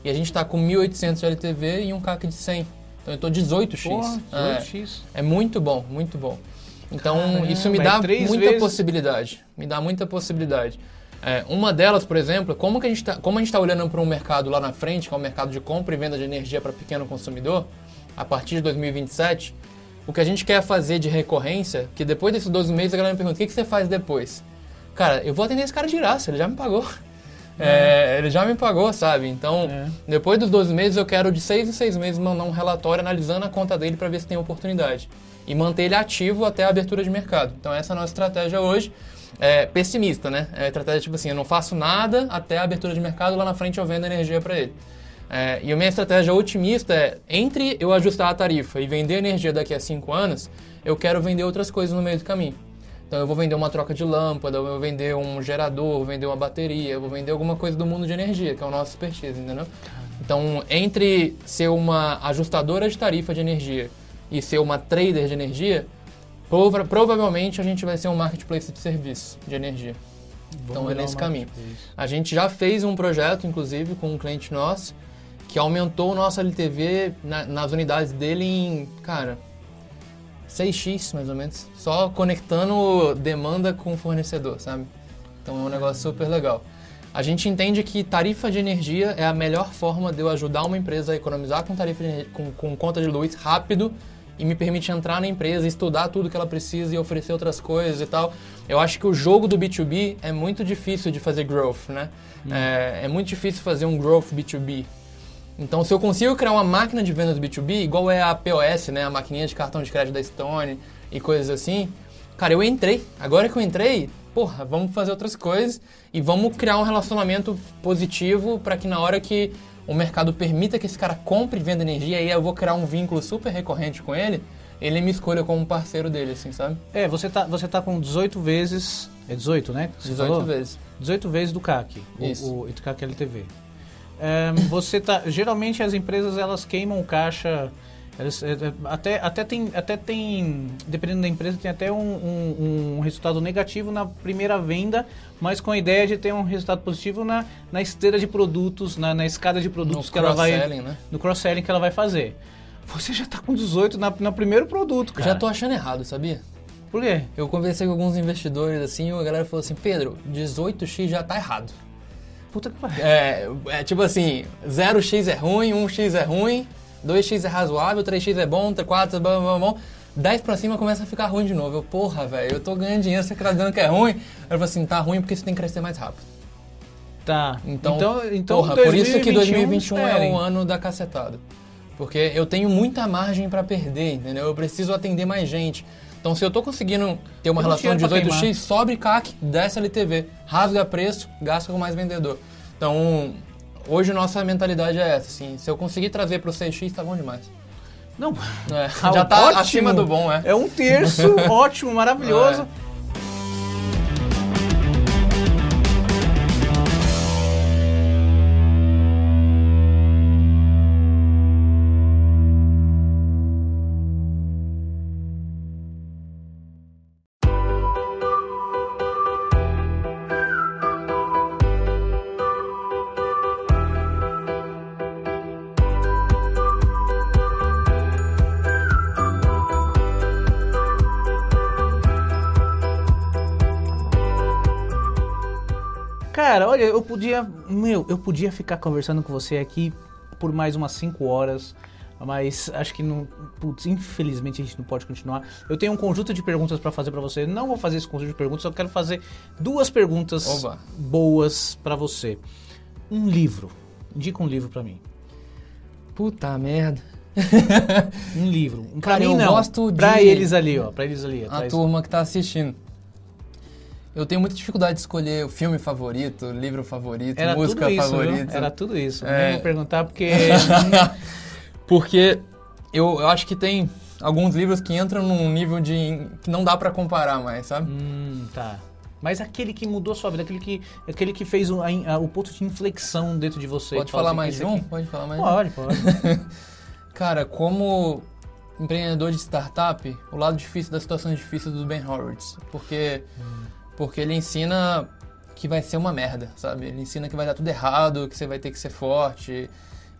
E a gente tá com 1.800 de LTV e um CAC de 100. Então eu tô 18x. Porra, é, 18x. é muito bom, muito bom. Então Caramba, isso me é dá muita vezes. possibilidade. Me dá muita possibilidade. É, uma delas, por exemplo, como, que a gente tá, como a gente está olhando para um mercado lá na frente, que é o mercado de compra e venda de energia para pequeno consumidor, a partir de 2027, o que a gente quer fazer de recorrência, que depois desses 12 meses a galera me pergunta, o que, que você faz depois? Cara, eu vou atender esse cara de graça, ele já me pagou. É, ele já me pagou, sabe? Então, É. depois dos 12 meses, eu quero de 6 em 6 meses mandar um relatório analisando a conta dele para ver se tem oportunidade. E manter ele ativo até a abertura de mercado. Então, essa é a nossa estratégia hoje. É pessimista, né? É a estratégia tipo assim: eu não faço nada até a abertura de mercado, lá na frente eu vendo energia para ele. É, e a minha estratégia otimista é, entre eu ajustar a tarifa e vender energia daqui a cinco anos, eu quero vender outras coisas no meio do caminho. Então eu vou vender uma troca de lâmpada, eu vou vender um gerador, vou vender uma bateria, eu vou vender alguma coisa do mundo de energia, que é o nosso expertise, entendeu? Então, entre ser uma ajustadora de tarifa de energia e ser uma trader de energia, prova provavelmente a gente vai ser um marketplace de serviços de energia. então é nesse caminho. A gente já fez um projeto, inclusive, com um cliente nosso, que aumentou o nosso LTV na, nas unidades dele em, cara, 6x mais ou menos, só conectando demanda com fornecedor, sabe? Então é um negócio super legal. A gente entende que tarifa de energia é a melhor forma de eu ajudar uma empresa a economizar com tarifa de, com, com conta de luz rápido e me permite entrar na empresa, estudar tudo que ela precisa e oferecer outras coisas e tal. Eu acho que o jogo do B2B é muito difícil de fazer growth, né? Hum. É, é, muito difícil fazer um growth B2B. Então, se eu consigo criar uma máquina de vendas B2B, igual é a POS, né? A maquininha de cartão de crédito da Stone e coisas assim, cara, eu entrei. Agora que eu entrei, porra, vamos fazer outras coisas e vamos criar um relacionamento positivo para que na hora que o mercado permita que esse cara compre e venda energia, aí eu vou criar um vínculo super recorrente com ele, ele me escolha como parceiro dele, assim, sabe? É, você tá, você tá com 18 vezes. É 18, né? Você 18 falou? vezes. 18 vezes do CAC, Isso. o, o CAC LTV. É, você tá. Geralmente as empresas elas queimam caixa. Elas, é, é, até, até, tem, até tem, dependendo da empresa, tem até um, um, um, resultado negativo na primeira venda, mas com a ideia de ter um resultado positivo na, na esteira de produtos, na, na escada de produtos no que ela vai. Né? No cross-selling que ela vai fazer. Você já está com 18 na, no primeiro produto, cara. Já tô achando errado, sabia? Por quê? Eu conversei com alguns investidores assim e a galera falou assim: Pedro, 18x já tá errado. Puta que pariu. É, é tipo assim, 0x é ruim, 1x é ruim, 2x é razoável, 3x é bom, 4 é bom, bom, bom. 10 pra cima começa a ficar ruim de novo. Eu, porra, velho, eu tô ganhando dinheiro, você tá dizendo que é ruim. Eu falo assim, tá ruim porque você tem que crescer mais rápido. Tá. Então, então, então porra, 2021, por isso que 2021 esperem. é o ano da cacetada. Porque eu tenho muita margem para perder, entendeu? Eu preciso atender mais gente. Então, se eu estou conseguindo ter uma relação de 18x, sobre CAC, desce LTV, rasga preço, gasta com mais vendedor. Então, hoje nossa mentalidade é essa, assim, se eu conseguir trazer para o 6x, tá bom demais. Não, é, já está acima do bom, é. É um terço, ótimo, maravilhoso. É. olha, eu podia. Meu, eu podia ficar conversando com você aqui por mais umas 5 horas. Mas acho que não. Putz, infelizmente a gente não pode continuar. Eu tenho um conjunto de perguntas para fazer para você. Não vou fazer esse conjunto de perguntas, eu quero fazer duas perguntas Oba. boas para você. Um livro. Indica um livro para mim. Puta merda. um livro. Um Cara, eu não. gosto de. Pra eles ali, ó. Pra eles ali. A turma que tá assistindo. Eu tenho muita dificuldade de escolher o filme favorito, livro favorito, Era música isso, favorita. Viu? Era tudo isso. É... Nem vou perguntar porque. porque eu, eu acho que tem alguns livros que entram num nível de. que não dá para comparar mais, sabe? Hum, tá. Mas aquele que mudou a sua vida, aquele que, aquele que fez o, a, o ponto de inflexão dentro de você. Pode falar assim, mais um? Pode falar mais pode, um? Pode, pode. Cara, como empreendedor de startup, o lado difícil das situações difíceis do Ben Horowitz. Porque hum. Porque ele ensina que vai ser uma merda, sabe? Ele ensina que vai dar tudo errado, que você vai ter que ser forte.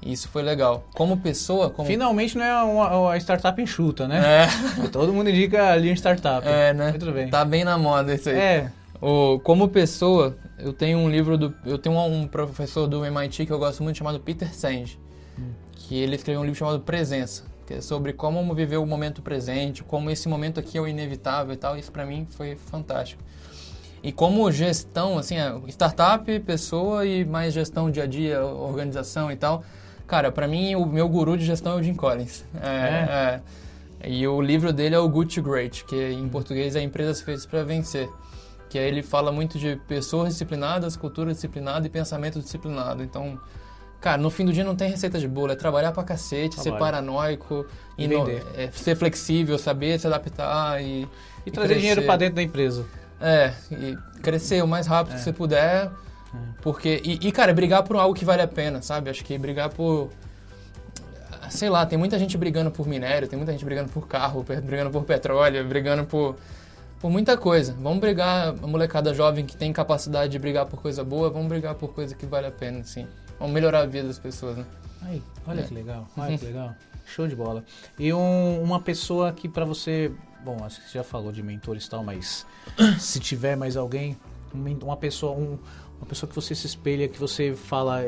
E isso foi legal. Como pessoa... Como... Finalmente não é uma, uma startup enxuta, né? É. Todo mundo indica ali em startup. É, né? Muito bem. Tá bem na moda isso aí. É. O, como pessoa, eu tenho um livro do... Eu tenho um professor do MIT que eu gosto muito, chamado Peter Senge. Hum. Que ele escreveu um livro chamado Presença. Que é sobre como viver o momento presente, como esse momento aqui é o inevitável e tal. Isso para mim foi fantástico. E como gestão, assim, é, startup, pessoa e mais gestão dia a dia, organização e tal. Cara, para mim o meu guru de gestão é o Jim Collins. É, é. é. E o livro dele é o Good to Great, que em português é Empresas Feitas para Vencer. Que aí ele fala muito de pessoas disciplinadas, cultura disciplinada e pensamento disciplinado. Então, Cara, no fim do dia não tem receita de bolo, é trabalhar pra cacete, ser Trabalho. paranoico, E ino- vender. é, ser flexível, saber se adaptar e. E trazer dinheiro crescer. pra dentro da empresa. É, e crescer o mais rápido É. que você puder. Porque. E, e, cara, brigar por algo que vale a pena, sabe? Acho que brigar por. Sei lá, tem muita gente brigando por minério, tem muita gente brigando por carro, brigando por petróleo, brigando por. Por muita coisa. Vamos brigar, a molecada jovem que tem capacidade de brigar por coisa boa, vamos brigar por coisa que vale a pena, assim. Vamos melhorar a vida das pessoas, né? Aí, olha É. que legal, olha que legal. Show de bola. E um- uma pessoa que pra você, bom, acho que você já falou de mentores e tal, mas se tiver mais alguém, um uma pessoa, um- uma pessoa que você se espelha, que você fala,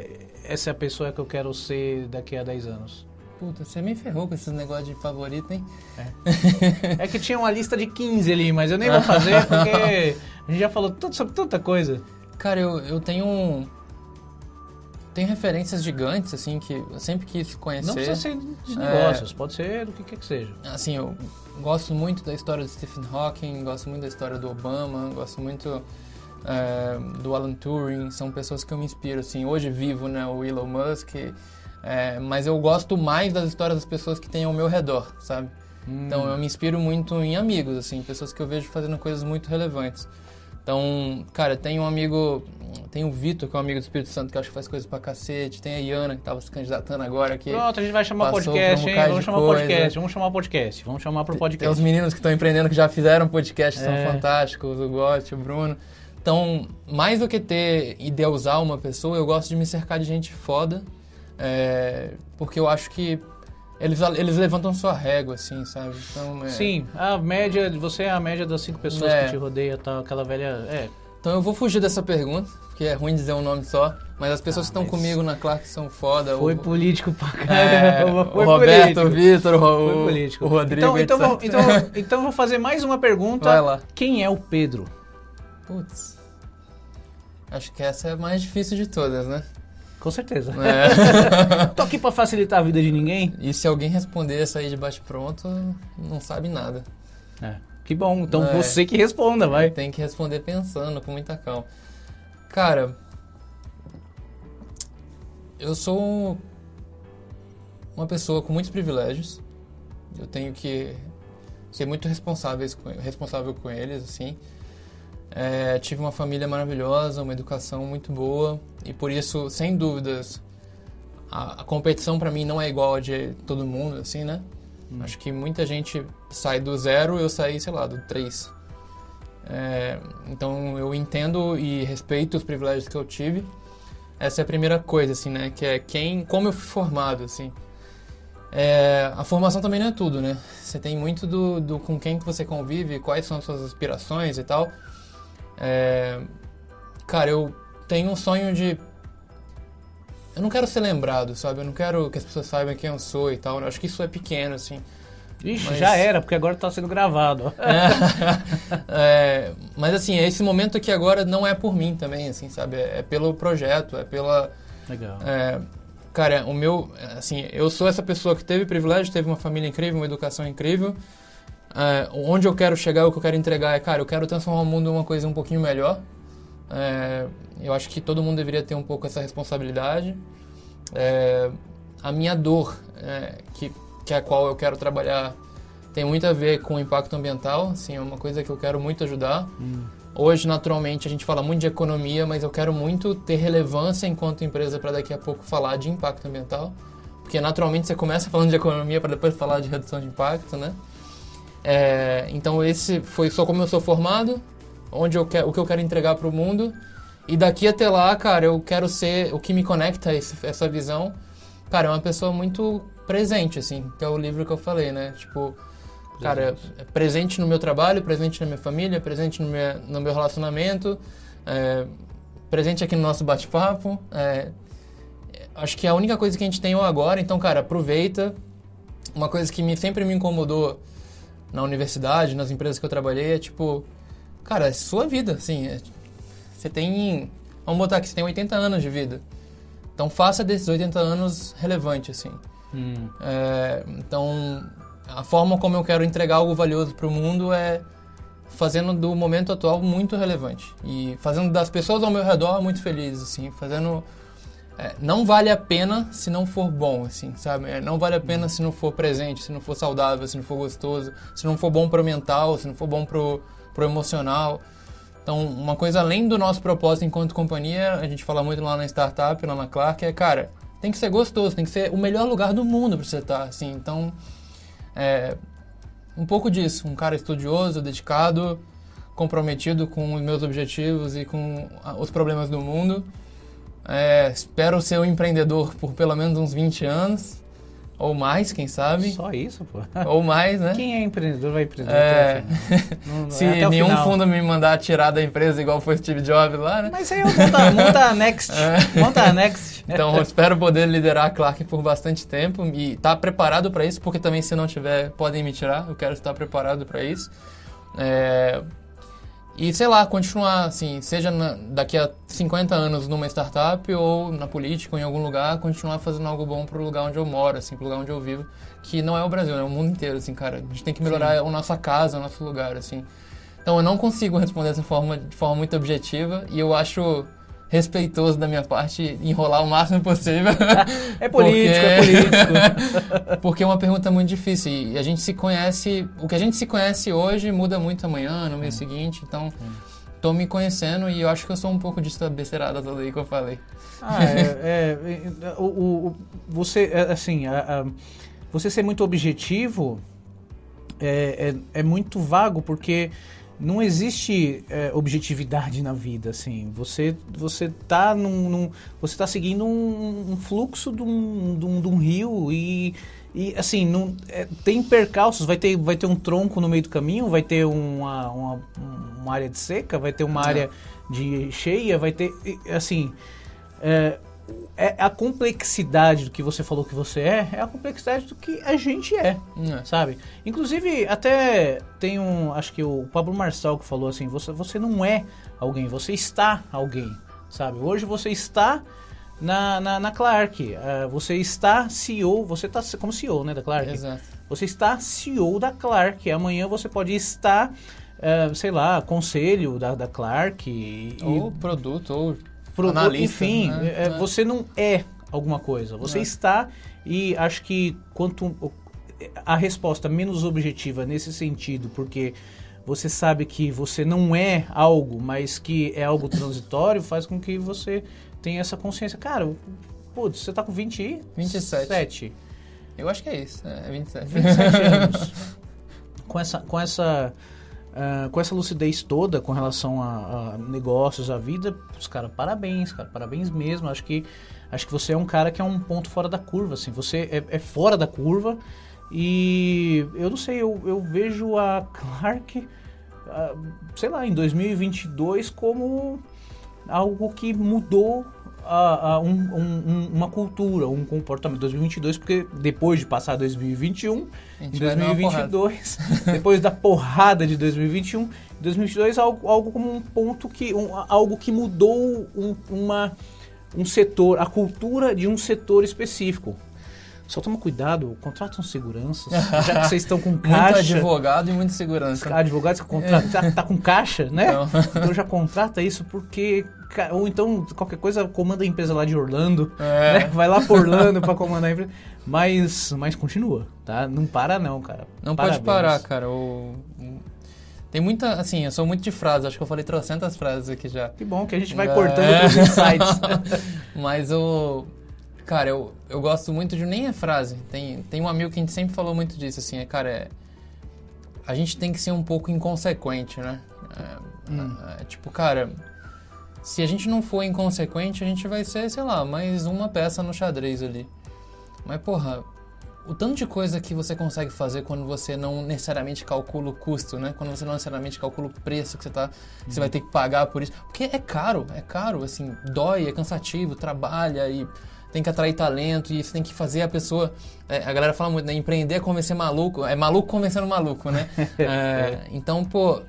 essa é a pessoa que eu quero ser daqui a 10 anos. Puta, você me ferrou com esses negócios de favorito, hein? É que tinha uma lista de 15 ali, mas eu nem vou fazer porque a gente já falou tanto sobre tanta coisa. Cara, eu, eu tenho um. Tenho referências gigantes, assim, que eu sempre quis conhecer. Não precisa ser de É. negócios, pode ser do que quer que seja. Assim, eu gosto muito da história do Stephen Hawking, gosto muito da história do Obama, gosto muito é, do Alan Turing, são pessoas que eu me inspiro, assim. Hoje vivo, né, o Elon Musk, é, mas eu gosto mais das histórias das pessoas que têm ao meu redor, sabe? Então eu me inspiro muito em amigos, assim, pessoas que eu vejo fazendo coisas muito relevantes. Então, cara, tem um amigo, tem o Vitor, que é um amigo do Espírito Santo, que acho que faz coisas pra cacete, tem a Iana, que tava se candidatando agora aqui. Pronto, a gente vai chamar podcast, um hein? Vamos chamar coisa. podcast, vamos chamar o podcast, vamos chamar pro Tem podcast. os meninos que estão empreendendo que já fizeram podcast, É. são fantásticos, o Gotti, o Bruno. Então, mais do que ter idealizar uma pessoa, eu gosto de me cercar de gente foda, é, porque eu acho que eles, eles levantam sua régua, assim, sabe? Então, é, Sim, a média, você é a média das cinco pessoas É. que te rodeia, tal, aquela velha. É, Então eu vou fugir dessa pergunta, porque é ruim dizer um nome só, mas as pessoas Ah, que estão comigo na Clark são foda. foi o, político pra é, caramba. o foi Roberto, político. o Vitor, o, Foi o- político. o Rodrigo, então, então, vou- então, então vou fazer mais uma pergunta. Vai lá. Quem é o Pedro? Putz. Acho que essa é a mais difícil de todas, né? Com certeza. É. Tô aqui pra facilitar a vida de ninguém. E se alguém responder essa aí de bate-pronto, não sabe nada. É. Que bom, então É. você que responda, vai. Tem que responder pensando, com muita calma. Cara, eu sou uma pessoa com muitos privilégios. Eu tenho que ser muito responsável com eles, assim. É, tive uma família maravilhosa, uma educação muito boa e por isso, sem dúvidas, a, a competição para mim não é igual a de todo mundo, assim, né? Acho que muita gente sai do zero, eu saí, sei lá, do três. É, então eu entendo e respeito os privilégios que eu tive. Essa é a primeira coisa, assim, né? Que é quem, como eu fui formado, assim. É, a formação também não é tudo, né? Você tem muito do, do com quem que você convive, quais são as suas aspirações e tal. É, cara, eu tenho um sonho de. Eu não quero ser lembrado, sabe? Eu não quero que as pessoas saibam quem eu sou e tal. Eu acho que isso é pequeno, assim. Ixi, Mas- já era, porque agora tá sendo gravado. ó. É, mas assim, esse momento aqui agora não é por mim também, assim, sabe? É, é pelo projeto, é pela. Legal. é, cara, o meu. Assim, eu sou essa pessoa que teve privilégio, teve uma família incrível, uma educação incrível. É, onde eu quero chegar, o que eu quero entregar é, cara, eu quero transformar o mundo em uma coisa um pouquinho melhor. É, eu acho que todo mundo deveria ter um pouco essa responsabilidade. É, a minha dor, é, que, que é a qual eu quero trabalhar, tem muito a ver com o impacto ambiental. Assim, é uma coisa que eu quero muito ajudar. Hoje, naturalmente, a gente fala muito de economia, mas eu quero muito ter relevância enquanto empresa para daqui a pouco falar de impacto ambiental. Porque, naturalmente, você começa falando de economia para depois falar de redução de impacto, né? É, então, esse foi só como eu sou formado, onde eu quero, o que eu quero entregar para o mundo. E daqui até lá, cara, eu quero ser o que me conecta a esse- essa visão. Cara, é uma pessoa muito presente, assim, que é o livro que eu falei, né? Tipo, cara, é presente no meu trabalho, presente na minha família, presente no meu, no meu relacionamento, é, presente aqui no nosso bate-papo. é, acho que é a única coisa que a gente tem agora, então, cara, aproveita. Uma coisa que me, sempre me incomodou na universidade, nas empresas que eu trabalhei, é tipo, cara, é sua vida, assim, é- você tem, vamos botar aqui, você tem 80 anos de vida. Então faça desses 80 anos relevante, assim. Hum. É, então, a forma como eu quero entregar algo valioso para o mundo é fazendo do momento atual muito relevante e fazendo das pessoas ao meu redor muito felizes, assim, fazendo é, não vale a pena se não for bom, assim, sabe? É, não vale a pena se não for presente, se não for saudável, se não for gostoso, se não for bom pro mental, se não for bom pro, pro emocional. Então, uma coisa além do nosso propósito enquanto companhia, a gente fala muito lá na startup, lá na Clark, é, cara, tem que ser gostoso, tem que ser o melhor lugar do mundo para você estar, assim. Então, é, um pouco disso, um cara estudioso, dedicado, comprometido com os meus objetivos e com os problemas do mundo. É, espero ser um empreendedor por pelo menos uns 20 anos. Ou mais, quem sabe. Só isso, pô. Ou mais, né? Quem é empreendedor vai empreender. É. Não- não Se é nenhum fundo me mandar tirar da empresa igual foi Steve Jobs lá, né? Mas aí eu monta, monta a Next. É. Monta a Next. Então, eu espero poder liderar a Clark por bastante tempo e estar preparado para isso, porque também se não tiver, podem me tirar. Eu quero estar preparado para isso. É, E, sei lá, continuar, assim, seja na- daqui a 50 anos numa startup ou na política ou em algum lugar, continuar fazendo algo bom pro lugar onde eu moro, assim, pro lugar onde eu vivo, que não é o Brasil, é o mundo inteiro, assim, cara. A gente tem que melhorar a nossa casa, o nosso lugar, assim. Então, eu não consigo responder dessa forma, de forma muito objetiva e eu acho respeitoso da minha parte enrolar o máximo possível. É político, é político. Porque é uma pergunta muito difícil e a gente se conhece, o que a gente se conhece hoje muda muito amanhã, no mês seguinte, então tô me conhecendo e eu acho que eu sou um pouco disso da besteirada toda aí que eu falei. Ah, é, é, é, o, o- você, é, assim, a- a- você ser muito objetivo é, é, é muito vago, porque não existe é, objetividade na vida, assim. Você, você tá num, num- você tá seguindo um, um fluxo de um, de um- de um rio e, e assim, não, é, tem percalços, vai ter, vai ter um tronco no meio do caminho, vai ter uma, uma, uma área de seca, vai ter uma É. área de cheia, vai ter, assim... É, é a complexidade do que você falou que você é, é a complexidade do que a gente é, É. sabe? Inclusive, até tem um, acho que o Pablo Marçal que falou assim, você, você não é alguém, você está alguém, sabe? Hoje você está na, na, na Clark, eh, você está CEO, você está como CEO, né, da Clark? Exato. Você está CEO da Clark. Amanhã você pode estar, eh, sei lá, conselho da, da Clark. E, Ou produto, ou pro- analista, enfim, né? é, É. você não é alguma coisa. Você É. está e acho que quanto a resposta menos objetiva nesse sentido, porque você sabe que você não é algo, mas que é algo transitório, faz com que você tenha essa consciência. Cara, putz, você tá com 20 e 27. sete. Eu acho que é isso, é 27. 27 anos. Com essa, com essa, ah, com essa lucidez toda com relação a, a negócios, a vida, os cara, parabéns, cara, parabéns mesmo. Acho que, acho que você é um cara que é um ponto fora da curva, assim. Você é, é fora da curva e eu não sei, eu, eu vejo a Clark, ah, sei lá, em 2022 como algo que mudou a, a um- um- um- uma cultura, um comportamento. 2022, porque depois de passar 2021, A em gente vai dar uma 2022, depois da porrada de 2021, 2022 algo, algo como um ponto que, um- algo que mudou um, uma, um setor, a cultura de um setor específico. Só toma cuidado, contratam seguranças, já que vocês estão com Muito caixa. advogado e muita segurança. Advogados que contra... já tá com caixa, né? Então. Então já contrata isso porque. Ou então, qualquer coisa, comanda a empresa lá de Orlando. É. né? Vai lá por Orlando pra comandar a empresa. Mas, mas continua, tá? Não para não, cara. Não Parabéns. pode parar, cara. O- Tem muita, assim, eu sou muito de frases, acho que eu falei trocentas frases aqui já. Que bom que a gente vai É. cortando outros insights. Mas o. Cara, eu, eu gosto muito de. Nem é frase. Tem, tem um amigo que a gente sempre falou muito disso, assim, é, cara, é. A gente tem que ser um pouco inconsequente, né? É, Hum. é, tipo, cara, se a gente não for inconsequente, a gente vai ser, sei lá, mais uma peça no xadrez ali. Mas, porra, o tanto de coisa que você consegue fazer quando você não necessariamente calcula o custo, né? Quando você não necessariamente calcula o preço que você, tá, que você vai ter que pagar por isso. Porque é caro, é caro, assim, dói, é cansativo, trabalha e tem que atrair talento e você tem que fazer a pessoa... é, a galera fala muito, né? Empreender é convencer maluco, é maluco convencendo maluco, né? É, então, pô,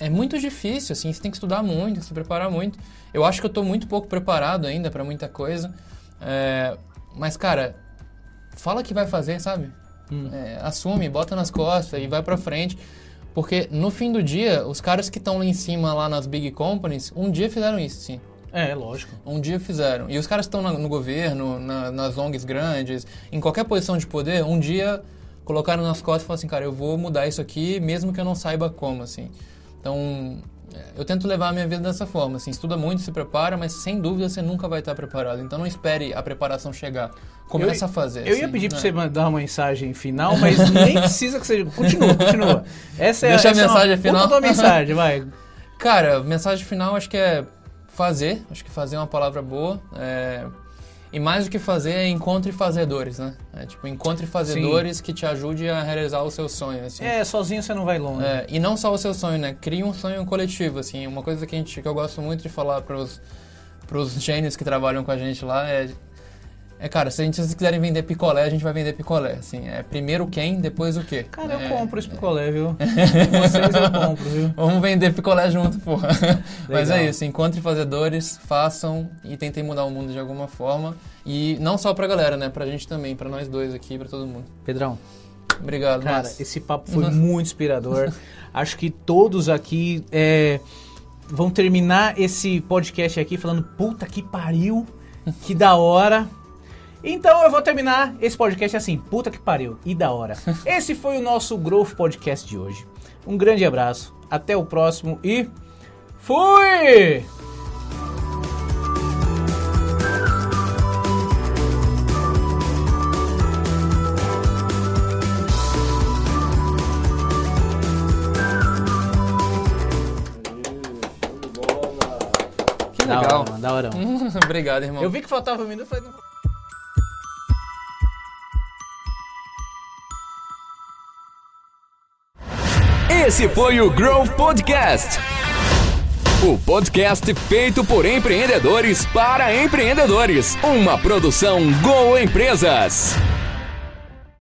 é muito difícil, assim, você tem que estudar muito, se preparar muito. Eu acho que eu tô muito pouco preparado ainda para muita coisa. É, mas, cara, fala que vai fazer, sabe? É, assume, bota nas costas e vai pra frente. Porque no fim do dia, os caras que estão lá em cima, lá nas big companies, um dia fizeram isso, sim. É, lógico. Um dia fizeram. E os caras que estão no governo, na- nas ONGs grandes, em qualquer posição de poder, um dia colocaram nas costas e falaram assim, cara, eu vou mudar isso aqui, mesmo que eu não saiba como, assim. Então, é, eu tento levar a minha vida dessa forma, assim, estuda muito, se prepara, mas sem dúvida você nunca vai estar preparado. Então não espere a preparação chegar. Começa Eu- a fazer. Eu ia assim, pedir pra né? você mandar uma mensagem final, mas nem precisa que seja. Continua, continua. Essa é, Deixa a essa é uma mensagem final. tua mensagem, vai. Cara, mensagem final acho que é fazer. Acho que fazer é uma palavra boa. é, E mais do que fazer é encontre fazedores, né? É, tipo, encontre fazedores que te ajude a realizar o seu sonho, assim. É, sozinho você não vai longe. É, e não só o seu sonho, né? Crie um sonho coletivo, assim. Uma coisa que, a gente, que eu gosto muito de falar pros, pros gênios que trabalham com a gente lá é... É, cara, se a gente se vocês quiserem vender picolé, a gente vai vender picolé, assim. É primeiro quem, depois o quê. Cara, É, eu compro esse picolé, viu? Vocês eu compro, viu? Vamos vender picolé junto, porra. Mas Legal. é isso, encontre fazedores, façam e tentem mudar o mundo de alguma forma. E não só pra galera, né? Pra gente também, pra nós dois aqui, pra todo mundo. Pedrão, Obrigado, cara, Márcio. esse papo foi muito inspirador. Acho que todos aqui é, vão terminar esse podcast aqui falando, puta que pariu, que da hora. Então eu vou terminar esse podcast assim, puta que pariu, e da hora. Esse foi o nosso Growth Podcast de hoje. Um grande abraço, até o próximo e fui! Que Da legal. hora, mano, da hora. mano. Obrigado, irmão. Eu vi que faltava um minuto, falei, Esse foi o Growth Podcast. O podcast feito por empreendedores para empreendedores. Uma produção Go Empresas.